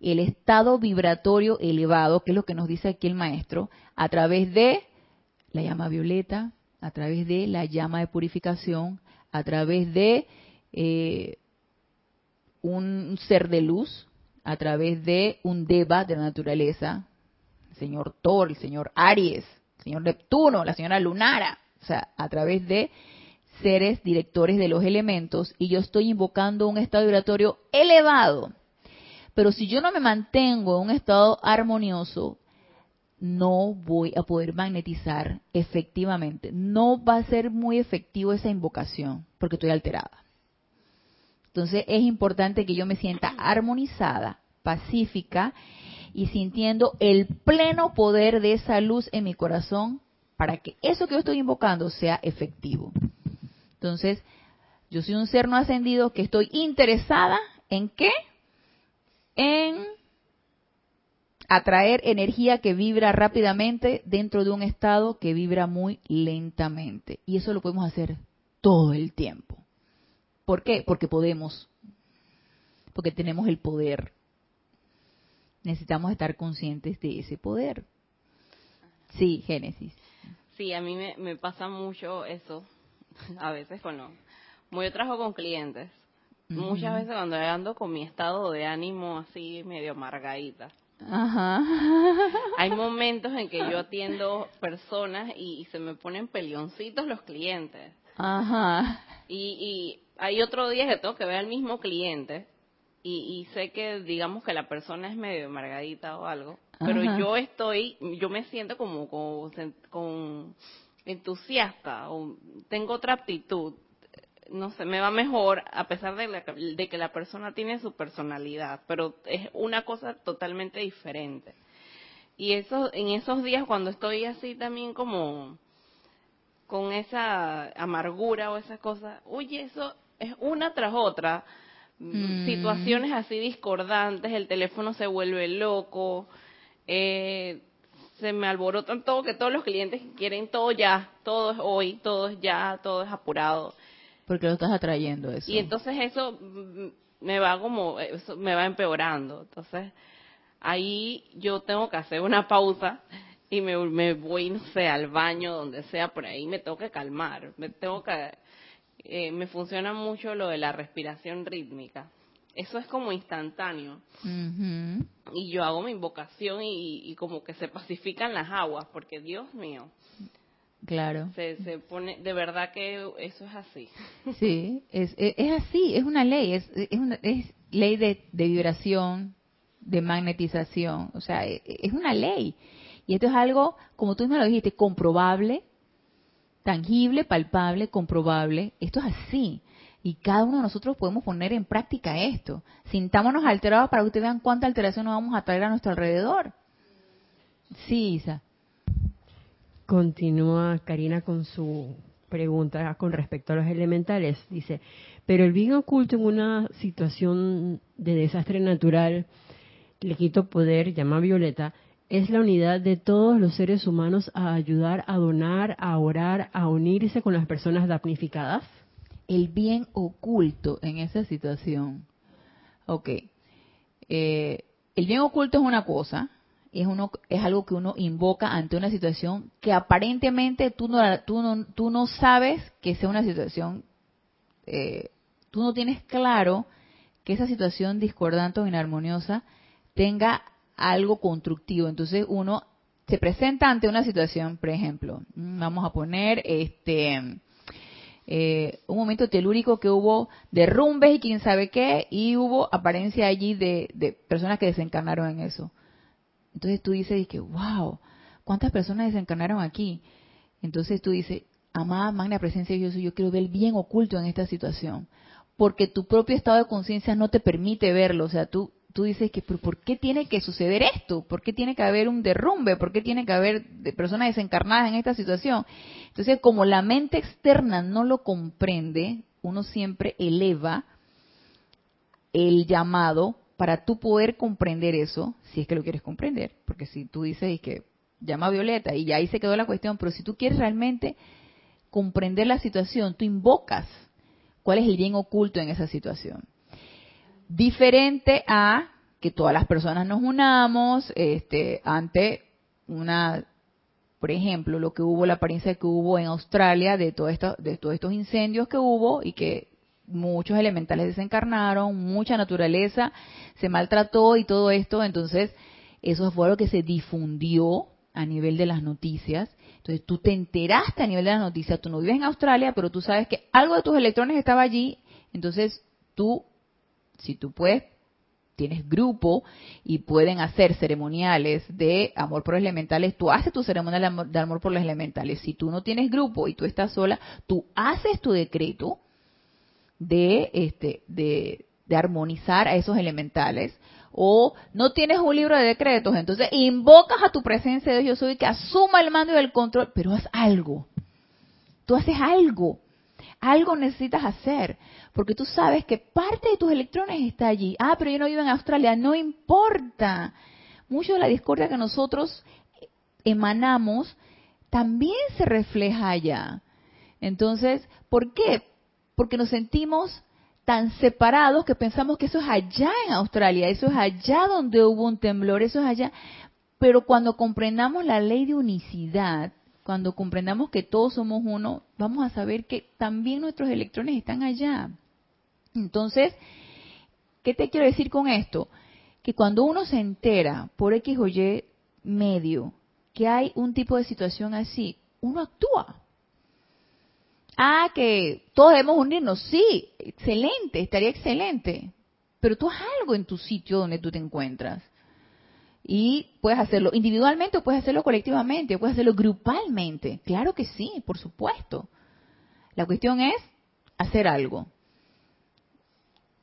el estado vibratorio elevado, que es lo que nos dice aquí el maestro, a través de la llama violeta, a través de la llama de purificación, a través de eh, un ser de luz a través de un deva de la naturaleza, el señor Thor, el señor Aries, el señor Neptuno, la señora Lunara, o sea, a través de seres directores de los elementos y yo estoy invocando un estado vibratorio elevado. Pero si yo no me mantengo en un estado armonioso, no voy a poder magnetizar efectivamente. No va a ser muy efectivo esa invocación porque estoy alterada. Entonces es importante que yo me sienta armonizada, pacífica y sintiendo el pleno poder de esa luz en mi corazón para que eso que yo estoy invocando sea efectivo. Entonces, yo soy un ser no ascendido que estoy interesada en qué? En atraer energía que vibra rápidamente dentro de un estado que vibra muy lentamente. Y eso lo podemos hacer todo el tiempo. ¿Por qué? Porque podemos. Porque tenemos el poder. Necesitamos estar conscientes de ese poder. Sí, Génesis. Sí, a mí me, pasa mucho eso, a veces con lo... Yo trabajo con clientes. Muchas veces cuando ando con mi estado de ánimo así medio amargadita. Ajá. Hay momentos en que yo atiendo personas y, se me ponen pelioncitos los clientes. Ajá. Y, y hay otro día que tengo que ver al mismo cliente y, sé que digamos que la persona es medio amargadita o algo, pero yo estoy, yo me siento como, con entusiasta o tengo otra aptitud. no sé, me va mejor a pesar de, de que la persona tiene su personalidad, pero es una cosa totalmente diferente. Y eso, en esos días cuando estoy así también como con esa amargura o esa cosa, oye, eso es una tras otra, mm. situaciones así discordantes, el teléfono se vuelve loco, eh, se me alborotan todo, que todos los clientes quieren todo ya, todo es hoy, todo es ya, todo es apurado. Porque lo estás atrayendo eso. Y entonces eso me va como, me va empeorando. Entonces, ahí yo tengo que hacer una pausa y me, me voy, no sé, al baño, donde sea, por ahí me tengo que calmar. Me tengo que, eh, me funciona mucho lo de la respiración rítmica eso es como instantáneo. Y yo hago mi invocación y, como que se pacifican las aguas, porque Dios mío. Claro. Se, se pone, de verdad que eso es así. Sí, es, es, así, es una ley, es, es, una, es ley de, de vibración, de magnetización, o sea, e, es una ley. Y esto es algo, como tú me lo dijiste, comprobable, tangible, palpable, comprobable. Esto es así. Y cada uno de nosotros podemos poner en práctica esto. Sintámonos alterados para que ustedes vean cuánta alteración nos vamos a traer a nuestro alrededor. Sí, Isa. Continúa Karina con su pregunta con respecto a los elementales. Dice, pero el bien oculto en una situación de desastre natural, le quito poder, llama Violeta, es la unidad de todos los seres humanos a ayudar, a donar, a orar, a unirse con las personas damnificadas el bien oculto en esa situación. Ok. Eh, el bien oculto es una cosa, es, es algo que uno invoca ante una situación que aparentemente tú no, tú no, tú no sabes que sea una situación, eh, tú no tienes claro que esa situación discordante o inarmoniosa tenga algo constructivo. Entonces uno se presenta ante una situación, por ejemplo, vamos a poner este eh, un momento telúrico que hubo derrumbes y quién sabe qué, y hubo apariencia allí de, personas que desencarnaron en eso. Entonces tú dices, que, wow, ¿cuántas personas desencarnaron aquí? Entonces tú dices, amada magna presencia de Dios, yo quiero ver el bien oculto en esta situación, porque tu propio estado de conciencia no te permite verlo, o sea, tú tú dices que, ¿por qué tiene que suceder esto? ¿Por qué tiene que haber un derrumbe? ¿Por qué tiene que haber personas desencarnadas en esta situación? Entonces, como la mente externa no lo comprende, uno siempre eleva el llamado para tú poder comprender eso, si es que lo quieres comprender, porque si tú dices que llama a Violeta y ahí se quedó la cuestión, pero si tú quieres realmente comprender la situación, tú invocas cuál es el bien oculto en esa situación. Diferente a que todas las personas nos unamos este, ante una, por ejemplo, lo que hubo, la apariencia que hubo en Australia de, todo esto, de todos estos incendios que hubo y que muchos elementales desencarnaron, mucha naturaleza se maltrató y todo esto, entonces eso fue lo que se difundió a nivel de las noticias. Entonces tú te enteraste a nivel de las noticias, tú no vives en Australia, pero tú sabes que algo de tus electrones estaba allí, entonces tú si tú puedes, tienes grupo y pueden hacer ceremoniales de amor por los elementales, tú haces tu ceremonial de amor, por los elementales. Si tú no tienes grupo y tú estás sola, tú haces tu decreto de este de, de armonizar a esos elementales o no tienes un libro de decretos, entonces invocas a tu presencia de Dios yo soy que asuma el mando y el control, pero haz algo. Tú haces algo. Algo necesitas hacer, porque tú sabes que parte de tus electrones está allí. Ah, pero yo no vivo en Australia, no importa. Mucho de la discordia que nosotros emanamos también se refleja allá. Entonces, ¿por qué? Porque nos sentimos tan separados que pensamos que eso es allá en Australia, eso es allá donde hubo un temblor, eso es allá. Pero cuando comprendamos la ley de unicidad, cuando comprendamos que todos somos uno, vamos a saber que también nuestros electrones están allá. Entonces, ¿qué te quiero decir con esto? Que cuando uno se entera por X o Y medio que hay un tipo de situación así, uno actúa. Ah, que todos debemos unirnos. Sí, excelente, estaría excelente. Pero tú haz algo en tu sitio donde tú te encuentras. Y puedes hacerlo individualmente o puedes hacerlo colectivamente, puedes hacerlo grupalmente. Claro que sí, por supuesto. La cuestión es hacer algo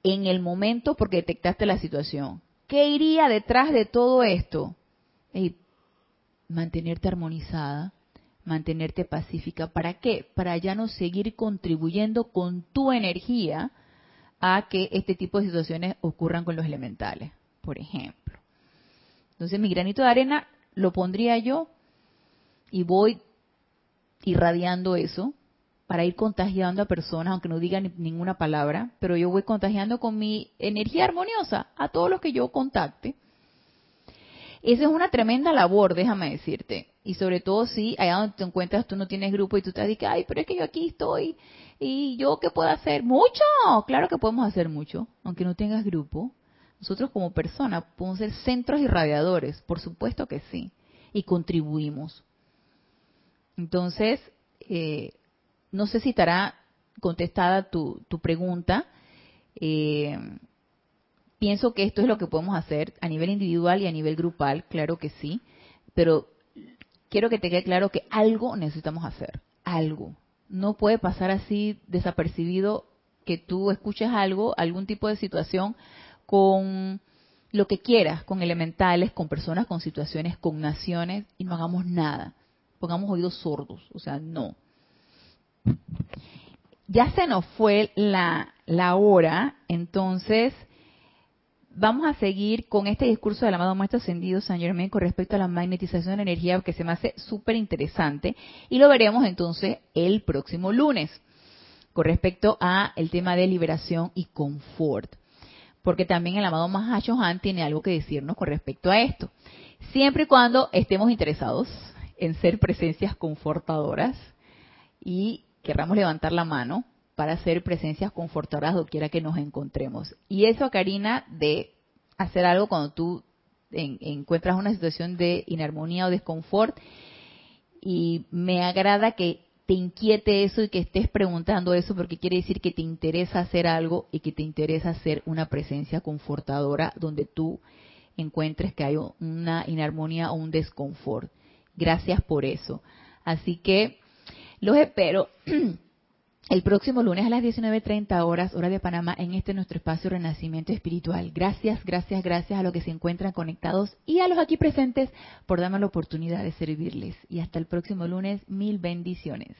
en el momento porque detectaste la situación. ¿Qué iría detrás de todo esto? mantenerte armonizada, mantenerte pacífica. ¿Para qué? Para ya no seguir contribuyendo con tu energía a que este tipo de situaciones ocurran con los elementales, por ejemplo. Entonces mi granito de arena lo pondría yo y voy irradiando eso para ir contagiando a personas, aunque no digan ninguna palabra, pero yo voy contagiando con mi energía armoniosa a todos los que yo contacte. Esa es una tremenda labor, déjame decirte. Y sobre todo si allá donde te encuentras tú no tienes grupo y tú te dices, ay, pero es que yo aquí estoy y yo qué puedo hacer. Mucho, claro que podemos hacer mucho, aunque no tengas grupo. Nosotros como personas podemos ser centros irradiadores, por supuesto que sí, y contribuimos. Entonces, eh, no sé si estará contestada tu, tu pregunta. Eh, pienso que esto es lo que podemos hacer a nivel individual y a nivel grupal, claro que sí, pero quiero que te quede claro que algo necesitamos hacer, algo. No puede pasar así desapercibido que tú escuches algo, algún tipo de situación con lo que quieras, con elementales, con personas, con situaciones, con naciones y no hagamos nada. Pongamos oídos sordos, o sea, no. Ya se nos fue la, hora, entonces vamos a seguir con este discurso del amado Maestro Ascendido San Germain con respecto a la magnetización de energía que se me hace súper interesante y lo veremos entonces el próximo lunes con respecto a el tema de liberación y confort. Porque también el amado Han tiene algo que decirnos con respecto a esto. Siempre y cuando estemos interesados en ser presencias confortadoras y querramos levantar la mano para ser presencias confortadoras doquiera que nos encontremos. Y eso, Karina, de hacer algo cuando tú encuentras una situación de inarmonía o desconfort, y me agrada que te inquiete eso y que estés preguntando eso porque quiere decir que te interesa hacer algo y que te interesa ser una presencia confortadora donde tú encuentres que hay una inarmonía o un desconfort. Gracias por eso. Así que los espero el próximo lunes a las 19.30 horas, hora de Panamá, en este nuestro espacio Renacimiento Espiritual. Gracias, gracias, gracias a los que se encuentran conectados y a los aquí presentes por darme la oportunidad de servirles. Y hasta el próximo lunes, mil bendiciones.